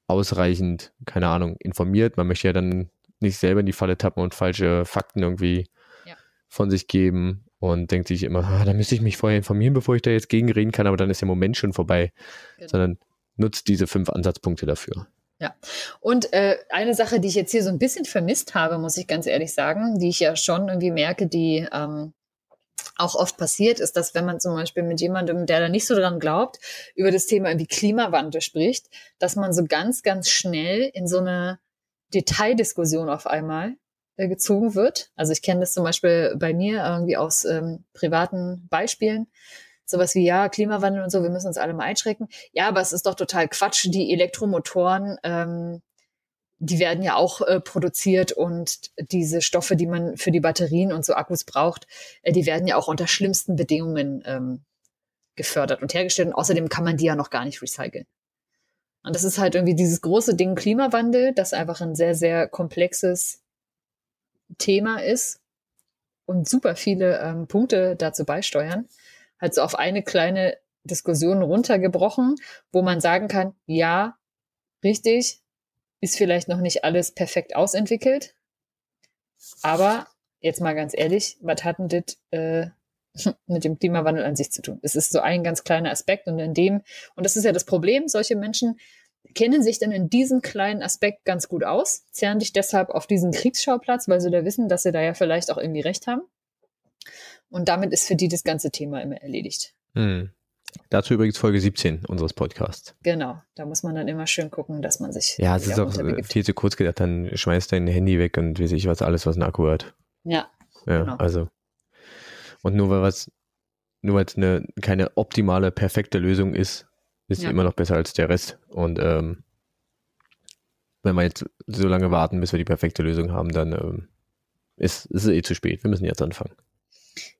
ausreichend, keine Ahnung, informiert. Man möchte ja dann nicht selber in die Falle tappen und falsche Fakten irgendwie ja. von sich geben und denkt sich immer, ah, da müsste ich mich vorher informieren, bevor ich da jetzt gegenreden kann, aber dann ist der Moment schon vorbei, genau. sondern nutzt diese fünf Ansatzpunkte dafür. Ja, und äh, eine Sache, die ich jetzt hier so ein bisschen vermisst habe, muss ich ganz ehrlich sagen, die ich ja schon irgendwie merke, die ähm, auch oft passiert, ist, dass wenn man zum Beispiel mit jemandem, der da nicht so dran glaubt, über das Thema irgendwie Klimawandel spricht, dass man so ganz, ganz schnell in so eine Detaildiskussion auf einmal gezogen wird. Also ich kenne das zum Beispiel bei mir irgendwie aus ähm, privaten Beispielen. Sowas wie, ja, Klimawandel und so, wir müssen uns alle mal einschrecken. Ja, aber es ist doch total Quatsch. Die Elektromotoren ähm, die werden ja auch äh, produziert und diese Stoffe, die man für die Batterien und so Akkus braucht, äh, die werden ja auch unter schlimmsten Bedingungen ähm, gefördert und hergestellt. Und außerdem kann man die ja noch gar nicht recyceln. Und das ist halt irgendwie dieses große Ding Klimawandel, das einfach ein sehr, sehr komplexes Thema ist und super viele ähm, Punkte dazu beisteuern. Halt so auf eine kleine Diskussion runtergebrochen, wo man sagen kann, ja, richtig, ist vielleicht noch nicht alles perfekt ausentwickelt. Aber jetzt mal ganz ehrlich, was hat denn das äh, mit dem Klimawandel an sich zu tun? Es ist so ein ganz kleiner Aspekt und in dem, und das ist ja das Problem, solche Menschen kennen sich dann in diesem kleinen Aspekt ganz gut aus, zerren dich deshalb auf diesen Kriegsschauplatz, weil sie da wissen, dass sie da ja vielleicht auch irgendwie recht haben. Und damit ist für die das ganze Thema immer erledigt. Hm. Dazu übrigens Folge 17 unseres Podcasts. Genau, da muss man dann immer schön gucken, dass man sich. Ja, es ist auch viel zu kurz gedacht, dann schmeißt dein Handy weg und weiß ich was, alles, was ein Akku hat. Ja. Ja, genau. also. Und nur weil was, nur weil es eine, keine optimale, perfekte Lösung ist, ist sie immer noch besser als der Rest. Und ähm, wenn wir jetzt so lange warten, bis wir die perfekte Lösung haben, dann ähm, ist, ist es eh zu spät. Wir müssen jetzt anfangen.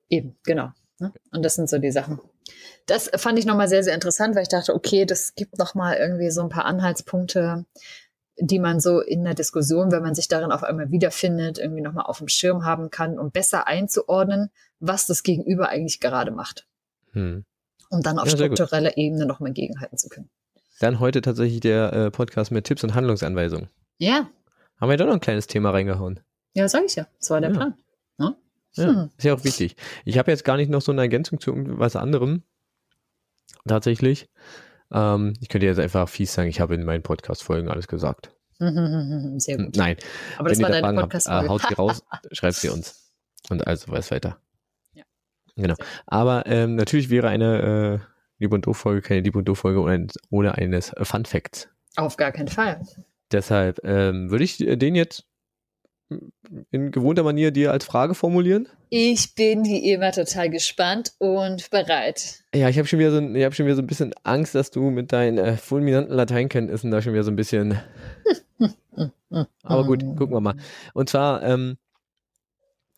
Eben, genau. Ne? Und das sind so die Sachen. Das fand ich nochmal sehr, sehr interessant, weil ich dachte, okay, das gibt nochmal irgendwie so ein paar Anhaltspunkte, die man so in der Diskussion, wenn man sich darin auf einmal wiederfindet, irgendwie nochmal auf dem Schirm haben kann, um besser einzuordnen, was das Gegenüber eigentlich gerade macht. Hm. Um dann auf ja, struktureller Ebene nochmal gegenhalten zu können. Dann heute tatsächlich der äh, Podcast mit Tipps und Handlungsanweisungen. Ja. Haben wir da noch ein kleines Thema reingehauen. Ja, sag ich ja. Das war der ja. Plan. Ja? Ja, Hm. ist ja auch wichtig. Ich habe jetzt gar nicht noch so eine Ergänzung zu irgendwas anderem. Tatsächlich. Ähm, ich könnte jetzt einfach fies sagen, ich habe in meinen Podcast-Folgen alles gesagt. Sehr Hm, gut. Nein, Aber wenn das war da deine Fragen habt, podcast äh, haut sie raus, schreibt sie uns. Und also weiß weiter. Genau. Aber ähm, natürlich wäre eine äh, Lieb und Doof-Folge keine Lieb und Doof-Folge ohne, ohne eines Fun Facts. Auf gar keinen Fall. Deshalb ähm, würde ich äh, den jetzt in gewohnter Manier dir als Frage formulieren. Ich bin wie immer total gespannt und bereit. Ja, ich habe schon wieder so, ich habe schon wieder so ein bisschen Angst, dass du mit deinen äh, fulminanten Lateinkenntnissen da schon wieder so ein bisschen. Aber gut, gucken wir mal. Und zwar ähm,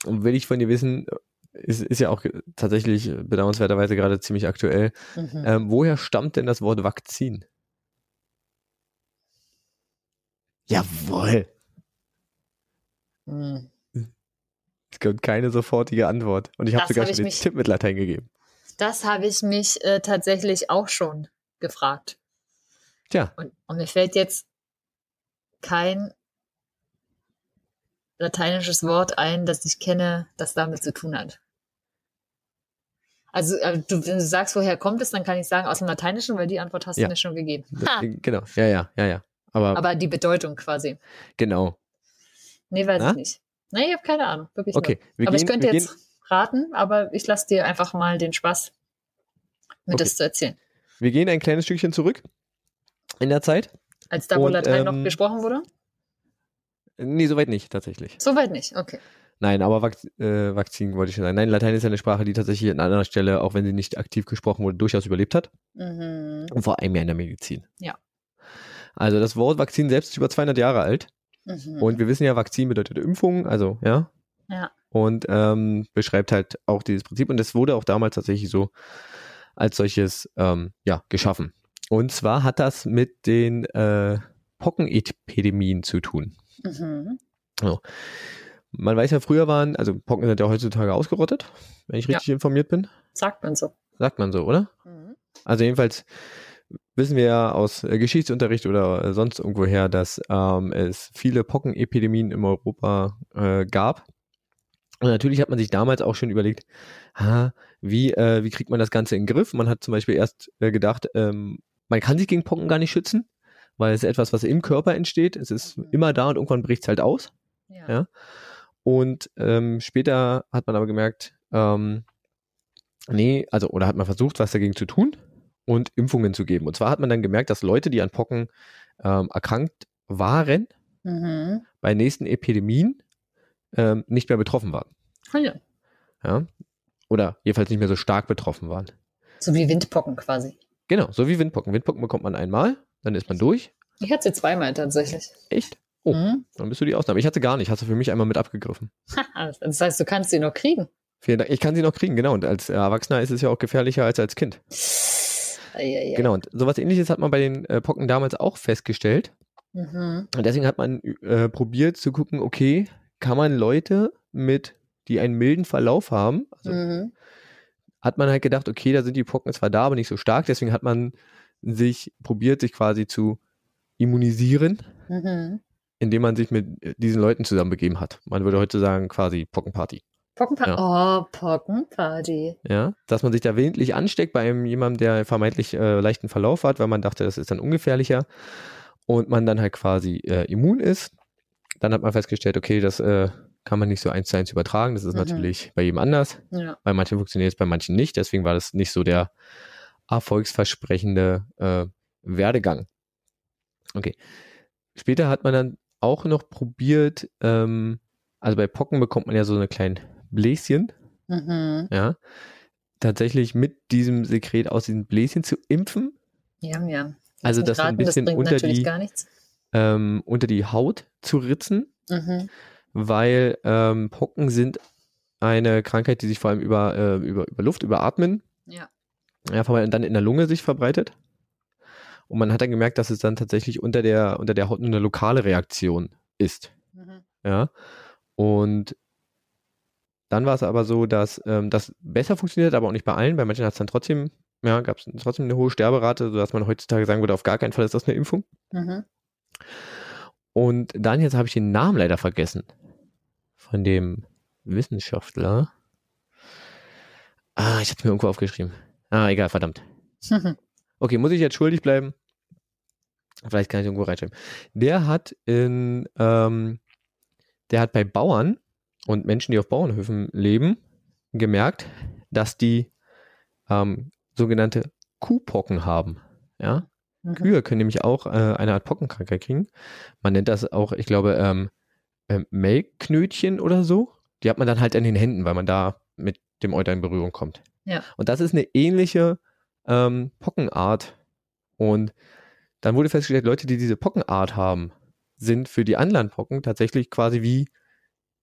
will ich von dir wissen, ist, ist ja auch tatsächlich bedauernswerterweise gerade ziemlich aktuell. Mhm. Ähm, woher stammt denn das Wort Vakzin? Jawohl. Mhm. Es gibt keine sofortige Antwort. Und ich habe sogar hab schon den mich- Tipp mit Latein gegeben. Das habe ich mich äh, tatsächlich auch schon gefragt. Tja, Und, und mir fällt jetzt kein lateinisches Wort ein, das ich kenne, das damit zu tun hat. Also äh, du, wenn du sagst, woher kommt es, dann kann ich sagen aus dem Lateinischen, weil die Antwort hast Ja. du mir schon gegeben. Ha, genau. Ja, ja, ja, ja. Aber, aber die Bedeutung quasi. genau. Nee, weiß Na? ich nicht. Nee, ich habe keine Ahnung. Wirklich Okay, wir. Aber gehen, ich könnte jetzt gehen, raten, aber ich lasse dir einfach mal den Spaß, mir Okay. das zu erzählen. wir gehen ein kleines Stückchen zurück in der Zeit. Als da, wo Latein ähm, noch gesprochen wurde? Nee, soweit nicht, tatsächlich. Soweit nicht, okay. Nein, aber Vak äh, Vakzin wollte ich schon sagen. Nein, Latein ist ja eine Sprache, die tatsächlich an anderer Stelle, auch wenn sie nicht aktiv gesprochen wurde, durchaus überlebt hat. Mhm. Und vor allem ja in der Medizin. Ja. Also das Wort Vakzin selbst ist über 200 Jahre alt. Mhm. Und wir wissen ja, Vakzin bedeutet Impfung, also ja. Ja. Und ähm, beschreibt halt auch dieses Prinzip. Und es wurde auch damals tatsächlich so als solches ähm, ja, geschaffen. Und zwar hat das mit den äh, Pockenepidemien zu tun. Mhm. Man weiß ja, früher waren, also Pocken sind ja heutzutage ausgerottet, wenn ich Ja. richtig informiert bin. Sagt man so. Sagt man so, oder? Mhm. Also jedenfalls wissen wir ja aus äh, Geschichtsunterricht oder äh, sonst irgendwoher, dass ähm, es viele Pockenepidemien in Europa äh, gab. Und natürlich hat man sich damals auch schon überlegt, ha, wie, äh, wie kriegt man das Ganze in den Griff? Man hat zum Beispiel erst äh, gedacht, ähm, man kann sich gegen Pocken gar nicht schützen, weil es ist etwas, was im Körper entsteht. Es ist Mhm. immer da und irgendwann bricht es halt aus. Ja. Ja. Und ähm, später hat man aber gemerkt, ähm, nee, also oder hat man versucht, was dagegen zu tun und Impfungen zu geben. Und zwar hat man dann gemerkt, dass Leute, die an Pocken ähm, erkrankt waren, Mhm. bei nächsten Epidemien ähm, nicht mehr betroffen waren. Ah, ja. Ja? Oder jedenfalls nicht mehr so stark betroffen waren. So wie Windpocken quasi. Genau, so wie Windpocken. Windpocken bekommt man einmal, dann ist man durch. Ich hatte sie zweimal tatsächlich. Echt? Oh. Mhm. Dann bist du die Ausnahme. Ich hatte gar nicht, hast du für mich einmal mit abgegriffen. Das heißt, du kannst sie noch kriegen. Vielen Dank. Ich kann sie noch kriegen, genau. Und als Erwachsener ist es ja auch gefährlicher als als Kind. Eieiei. Genau, und sowas ähnliches hat man bei den äh, Pocken damals auch festgestellt. Mhm. Und deswegen hat man äh, probiert zu gucken, okay, kann man Leute mit, die einen milden Verlauf haben, also Mhm. hat man halt gedacht, okay, da sind die Pocken zwar da, aber nicht so stark, deswegen hat man sich probiert, sich quasi zu immunisieren, Mhm. indem man sich mit äh, diesen Leuten zusammenbegeben hat. Man würde heute sagen, quasi Pockenparty. Pockenparty. Oh, Pockenparty. Ja, dass man sich da willentlich ansteckt bei einem jemandem, der vermeintlich äh, leichten Verlauf hat, weil man dachte, das ist dann ungefährlicher und man dann halt quasi äh, immun ist. Dann hat man festgestellt, okay, das äh, kann man nicht so eins zu eins übertragen. Das ist Mhm. natürlich bei jedem anders. Ja. Bei manchen funktioniert es, bei manchen nicht. Deswegen war das nicht so der erfolgsversprechende äh, Werdegang. Okay. Später hat man dann auch noch probiert, ähm, also bei Pocken bekommt man ja so eine kleinen Bläschen, Mhm. ja, tatsächlich mit diesem Sekret aus diesen Bläschen zu impfen, Ja, ja. Also Lass mich das so ein raten, bisschen bringt unter natürlich die- gar nichts. ähm, unter die Haut zu ritzen, Mhm. weil ähm, Pocken sind eine Krankheit, die sich vor allem über, äh, über, über Luft, über Atmen, Ja. Ja, vor allem dann in der Lunge sich verbreitet. Und man hat dann gemerkt, dass es dann tatsächlich unter der, unter der Haut nur eine lokale Reaktion ist. Mhm. Ja. Und dann war es aber so, dass ähm, das besser funktioniert, aber auch nicht bei allen. Bei manchen hat es dann trotzdem, ja, gab es trotzdem eine hohe Sterberate, sodass man heutzutage sagen würde, auf gar keinen Fall ist das eine Impfung. Mhm. Und dann jetzt habe ich den Namen leider vergessen von dem Wissenschaftler. Ah, ich hatte mir irgendwo aufgeschrieben. Ah, egal, verdammt. Okay, muss ich jetzt schuldig bleiben? Vielleicht kann ich irgendwo reinschreiben. Der hat in, ähm, der hat bei Bauern und Menschen, die auf Bauernhöfen leben, gemerkt, dass die ähm, sogenannte Kuhpocken haben. Ja, Mhm. Kühe können nämlich auch äh, eine Art Pockenkrankheit kriegen. Man nennt das auch, ich glaube, ähm, ähm, Melkknötchen oder so. Die hat man dann halt an den Händen, weil man da mit dem Euter in Berührung kommt. Ja. Und das ist eine ähnliche ähm, Pockenart. Und dann wurde festgestellt, Leute, die diese Pockenart haben, sind für die Anlandpocken tatsächlich quasi wie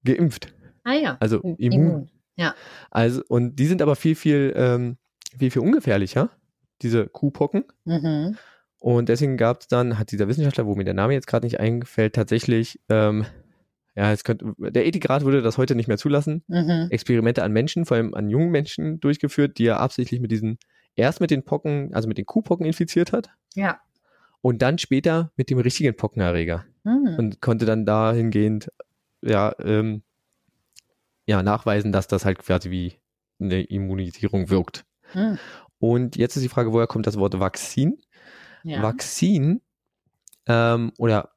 geimpft. Ah ja. Also immun. Also, und die sind aber viel, viel, ähm, viel, viel ungefährlicher, diese Kuhpocken. Mhm. Und deswegen gab es dann, hat dieser Wissenschaftler, wo mir der Name jetzt gerade nicht eingefällt, tatsächlich, ähm, ja, es könnte, der Ethikrat würde das heute nicht mehr zulassen, Mhm. Experimente an Menschen, vor allem an jungen Menschen durchgeführt, die er absichtlich mit diesen, erst mit den Pocken, also mit den Kuhpocken infiziert hat Ja. und dann später mit dem richtigen Pockenerreger Mhm. und konnte dann dahingehend, ja, ähm, ja, nachweisen, dass das halt quasi wie eine Immunisierung wirkt. Mhm. Und jetzt ist die Frage, woher kommt das Wort Vakzin? Ja. Vakzin ähm, oder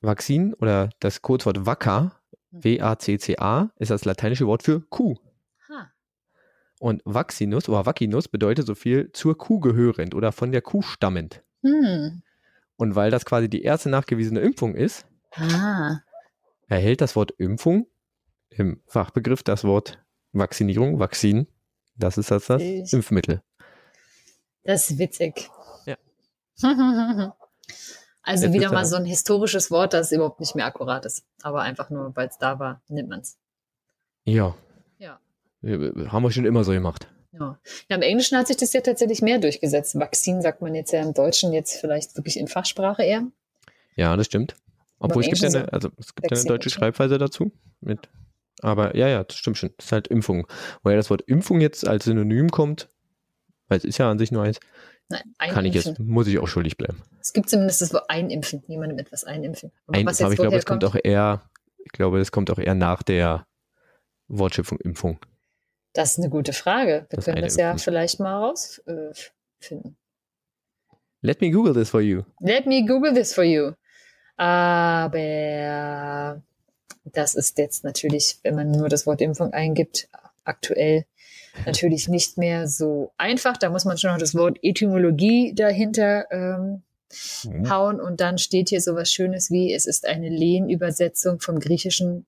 Vakzin oder das Codewort Vacca. W-A-C-C-A, ist das lateinische Wort für Kuh. Ha. Und Vaccinus oder Vaccinus bedeutet so viel zur Kuh gehörend oder von der Kuh stammend. Hm. Und weil das quasi die erste nachgewiesene Impfung ist, Ah. erhält das Wort Impfung im Fachbegriff das Wort Vaccinierung, Vakzin. Das ist das, das Ich- Impfmittel. Das ist witzig. Ja. Also Jetzt wieder mal so ein historisches Wort, das überhaupt nicht mehr akkurat ist. Aber einfach nur, weil es da war, nimmt man es. Ja. Ja. Wir- Haben wir schon immer so gemacht. Ja. ja, im Englischen hat sich das ja tatsächlich mehr durchgesetzt. Vakzin sagt man jetzt ja im Deutschen jetzt vielleicht wirklich in Fachsprache eher. Ja, das stimmt. Obwohl es gibt ja eine, also es gibt ja eine deutsche. Schreibweise dazu. Mit, aber ja, ja, das stimmt schon. Das ist halt Impfung. Woher das Wort Impfung jetzt als Synonym kommt, weil es ist ja an sich nur eins, Nein, kann ich einimpfen. jetzt, muss ich auch schuldig bleiben. Es gibt zumindest das Wort einimpfen, jemandem etwas einimpfen. Aber Ein, aber ich glaube, es kommt auch eher, ich glaube, es kommt auch eher nach der Wortschöpfung Impfung. Das ist eine gute Frage. Wir Das können das ja vielleicht mal rausfinden. Let me Google this for you. Let me Google this for you. Aber das ist jetzt natürlich, wenn man nur das Wort Impfung eingibt, aktuell natürlich nicht mehr so einfach. Da muss man schon noch das Wort Etymologie dahinter ähm, Mhm. hauen und dann steht hier sowas Schönes wie, es ist eine Lehnübersetzung vom griechischen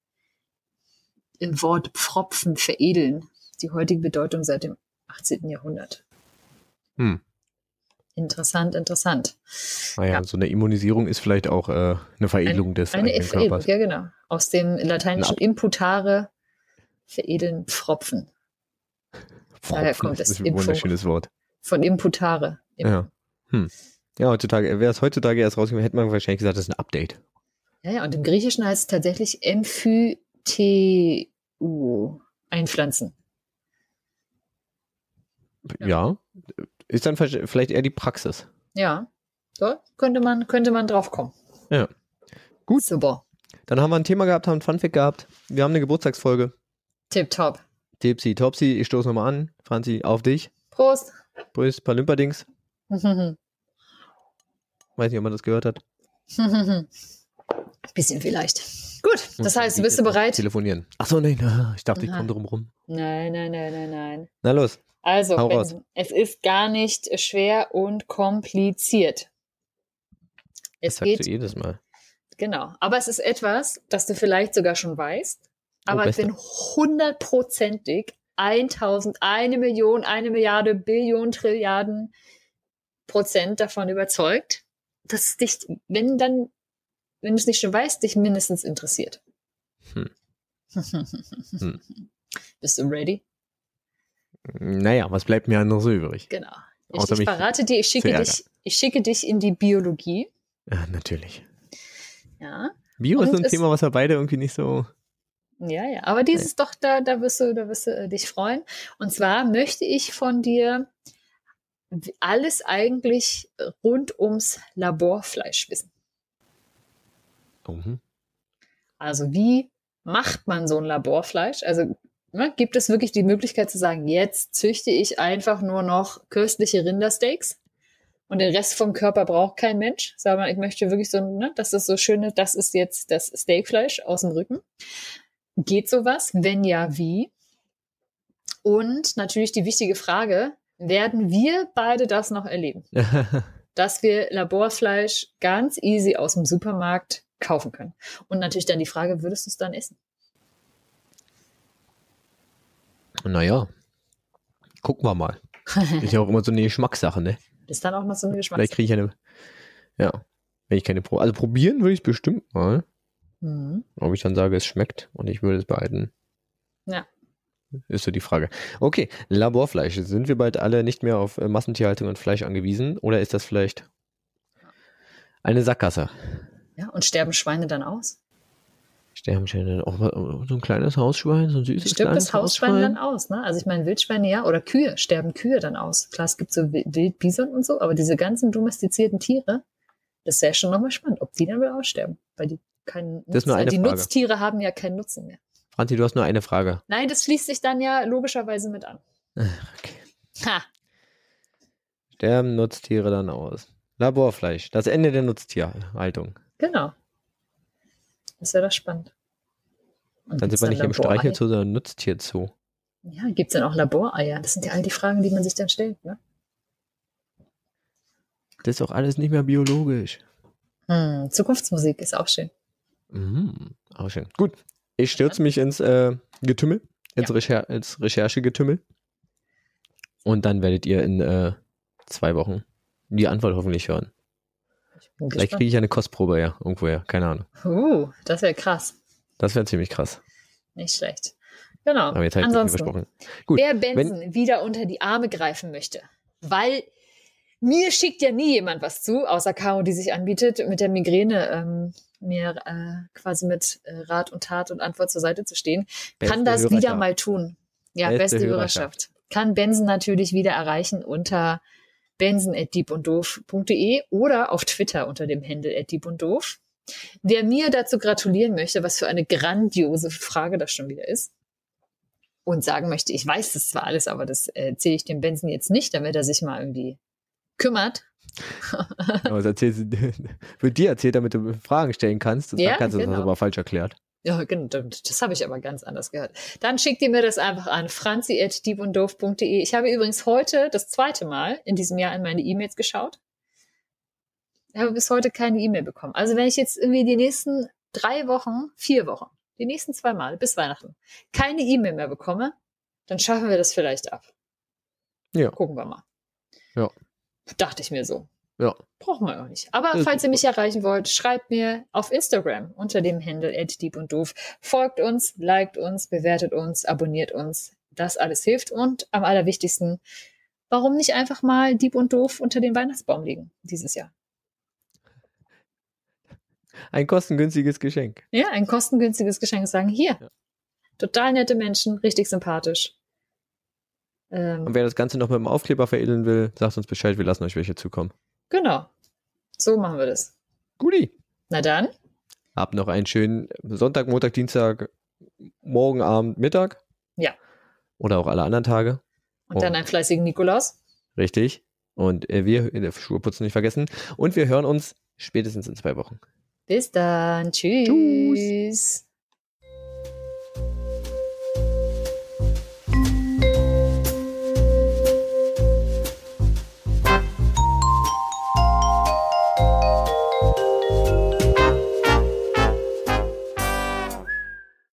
äh, Wort Pfropfen, veredeln, die heutige Bedeutung seit dem 18. Jahrhundert. Hm. Interessant, interessant. Naja, Ja. so eine Immunisierung ist vielleicht auch äh, eine Veredelung des Eine Veredelung, Körpers. ja genau. Aus dem lateinischen Na. imputare veredeln Pfropfen. Daher kommt das das ist ein wunderschönes Wort. Von imputare. Ja. Hm. Ja, heutzutage, wäre es heutzutage erst rausgekommen, hätte man wahrscheinlich gesagt, das ist ein Update. Ja, ja, und im Griechischen heißt es tatsächlich Emphyteu, einpflanzen. Ja. Ja. Ist dann vielleicht eher die Praxis. Ja, so könnte man, könnte man drauf kommen. Ja. Gut. Super. Dann haben wir ein Thema gehabt, haben ein Funfact gehabt. Wir haben eine Geburtstagsfolge. Tipptopp. Tipsy, Topsy, ich stoße nochmal an. Franzi, auf dich. Prost. Grüß, Palymperdings. Weiß nicht, ob man das gehört hat. Bisschen vielleicht. Gut, das heißt, bist du bereit? Telefonieren. Achso, nein, ich dachte, ich komme drum rum. Nein, nein, nein, nein, nein. Na los. Also. Benson, es ist gar nicht schwer und kompliziert. Das Es sagst geht, du jedes Mal. genau. Aber es ist etwas, das du vielleicht sogar schon weißt. Aber ich Beste. bin hundertprozentig 1000, eine Million, eine Milliarde, Billionen, Trilliarden Prozent davon überzeugt, dass es dich, wenn dann, wenn du es nicht schon weißt, dich mindestens interessiert. Hm. Hm. Bist du ready? Naja, was bleibt mir anderes übrig? Genau. Ich, Außer ich verrate dir, ich schicke dich, ich schicke dich in die Biologie. Ja, natürlich. Ja, Bio ist Und so ein Thema, was wir beide irgendwie nicht so. Ja, ja. Aber dieses doch, da, da wirst du, da wirst du äh, dich freuen. Und zwar möchte ich von dir alles eigentlich rund ums Laborfleisch wissen. Mhm. Also wie macht man so ein Laborfleisch? Also ne, gibt es wirklich die Möglichkeit zu sagen, jetzt züchte ich einfach nur noch köstliche Rindersteaks und den Rest vom Körper braucht kein Mensch. Sag mal, ich möchte wirklich so, ne, das ist so schöne, das ist jetzt das Steakfleisch aus dem Rücken. Geht sowas? Wenn ja, wie? Und natürlich die wichtige Frage, werden wir beide das noch erleben? dass wir Laborfleisch ganz easy aus dem Supermarkt kaufen können. Und natürlich dann die Frage, würdest du es dann essen? Naja, gucken wir mal. Ist ja auch immer so eine Geschmackssache, ne? Ist dann auch noch so eine Geschmackssache. Vielleicht kriege ich eine, ja, wenn ich keine Pro. Also probieren würde ich es bestimmt mal. Mhm. Ob ich dann sage, es schmeckt und ich würde es behalten. Ja. Ist so die Frage. Okay, Laborfleisch. Sind wir bald alle nicht mehr auf äh, Massentierhaltung und Fleisch angewiesen? Oder ist das vielleicht eine Sackgasse? Ja, und sterben Schweine dann aus? Sterben Schweine auch so ein kleines Hausschwein, so ein süßes Stirbt das Hausschwein, Hausschwein dann aus, ne? Also ich meine, Wildschweine ja, oder Kühe, sterben Kühe dann aus. Klar, es gibt so Wildbison und so, aber diese ganzen domestizierten Tiere, das wäre schon nochmal spannend, ob die dann wohl aussterben. Weil die keinen das ist eine die Frage. Nutztiere haben ja keinen Nutzen mehr. Franzi, du hast nur eine Frage. Nein, das schließt sich dann ja logischerweise mit an. Okay. Ha. Sterben Nutztiere dann aus. Laborfleisch, das Ende der Nutztierhaltung. Genau. Das wäre doch spannend. Und dann sind wir nicht im Streichelzoo, sondern Nutztierzoo. Ja, gibt es dann auch Laboreier? Das sind ja all die Fragen, die man sich dann stellt, ne? Das ist auch alles nicht mehr biologisch. Hm, Zukunftsmusik ist auch schön. Mhm, auch schön. Gut, ich stürze mich ins äh, Getümmel, ins, ja. Recher ins Recherchegetümmel. Und dann werdet ihr in äh, zwei Wochen die Antwort hoffentlich hören. Vielleicht kriege ich eine Kostprobe ja, irgendwoher, keine Ahnung. Uh, das wäre krass. Das wäre ziemlich krass. Nicht schlecht. Genau. Aber jetzt halt Ansonsten, Gut, wer Benson wenn, wieder unter die Arme greifen möchte, weil mir schickt ja nie jemand was zu, außer Caro, die sich anbietet, mit der Migräne ähm, mir äh, quasi mit äh, Rat und Tat und Antwort zur Seite zu stehen, beste kann das wieder mal tun. Ja, beste, beste Hörerschaft. Hörerschaft. Kann Benson natürlich wieder erreichen unter benson.diebunddoof.de oder auf Twitter unter dem Handle @diebunddoof. Wer mir dazu gratulieren möchte, was für eine grandiose Frage das schon wieder ist, und sagen möchte, ich weiß das zwar alles, aber das erzähle ich dem Benson jetzt nicht, damit er sich mal irgendwie kümmert. aber das wird dir erzählt, damit du Fragen stellen kannst. Und ja, dann kannst du genau. das aber falsch erklärt. Ja, genau, das habe ich aber ganz anders gehört. Dann schickt ihr mir das einfach an franzi.diebunddoof.de. Ich habe übrigens heute das zweite Mal in diesem Jahr in meine E-Mails geschaut. Ich habe bis heute keine E-Mail bekommen. Also wenn ich jetzt irgendwie die nächsten drei Wochen, vier Wochen, die nächsten zwei Mal bis Weihnachten keine E-Mail mehr bekomme, dann schaffen wir das vielleicht ab. Ja. Gucken wir mal. Ja. Dachte ich mir so. Ja. Brauchen wir auch nicht. Aber das falls ihr mich erreichen wollt, schreibt mir auf Instagram unter dem Handle Dieb und Doof. Folgt uns, liked uns, bewertet uns, abonniert uns. Das alles hilft. Und am allerwichtigsten, warum nicht einfach mal Dieb und Doof unter den Weihnachtsbaum legen dieses Jahr? Ein kostengünstiges Geschenk. Ja, ein kostengünstiges Geschenk. Sagen, hier, ja. total nette Menschen, richtig sympathisch. Ähm, Und wer das Ganze noch mit dem Aufkleber veredeln will, sagt uns Bescheid, wir lassen euch welche zukommen. Genau. So machen wir das. Guti. Na dann. Habt noch einen schönen Sonntag, Montag, Dienstag, morgen Abend, Mittag. Ja. Oder auch alle anderen Tage. Und, Und dann einen fleißigen Nikolaus. Richtig. Und äh, wir in der Schuhe putzen nicht vergessen. Und wir hören uns spätestens in zwei Wochen. Bis dann. Tschüss. Tschüss.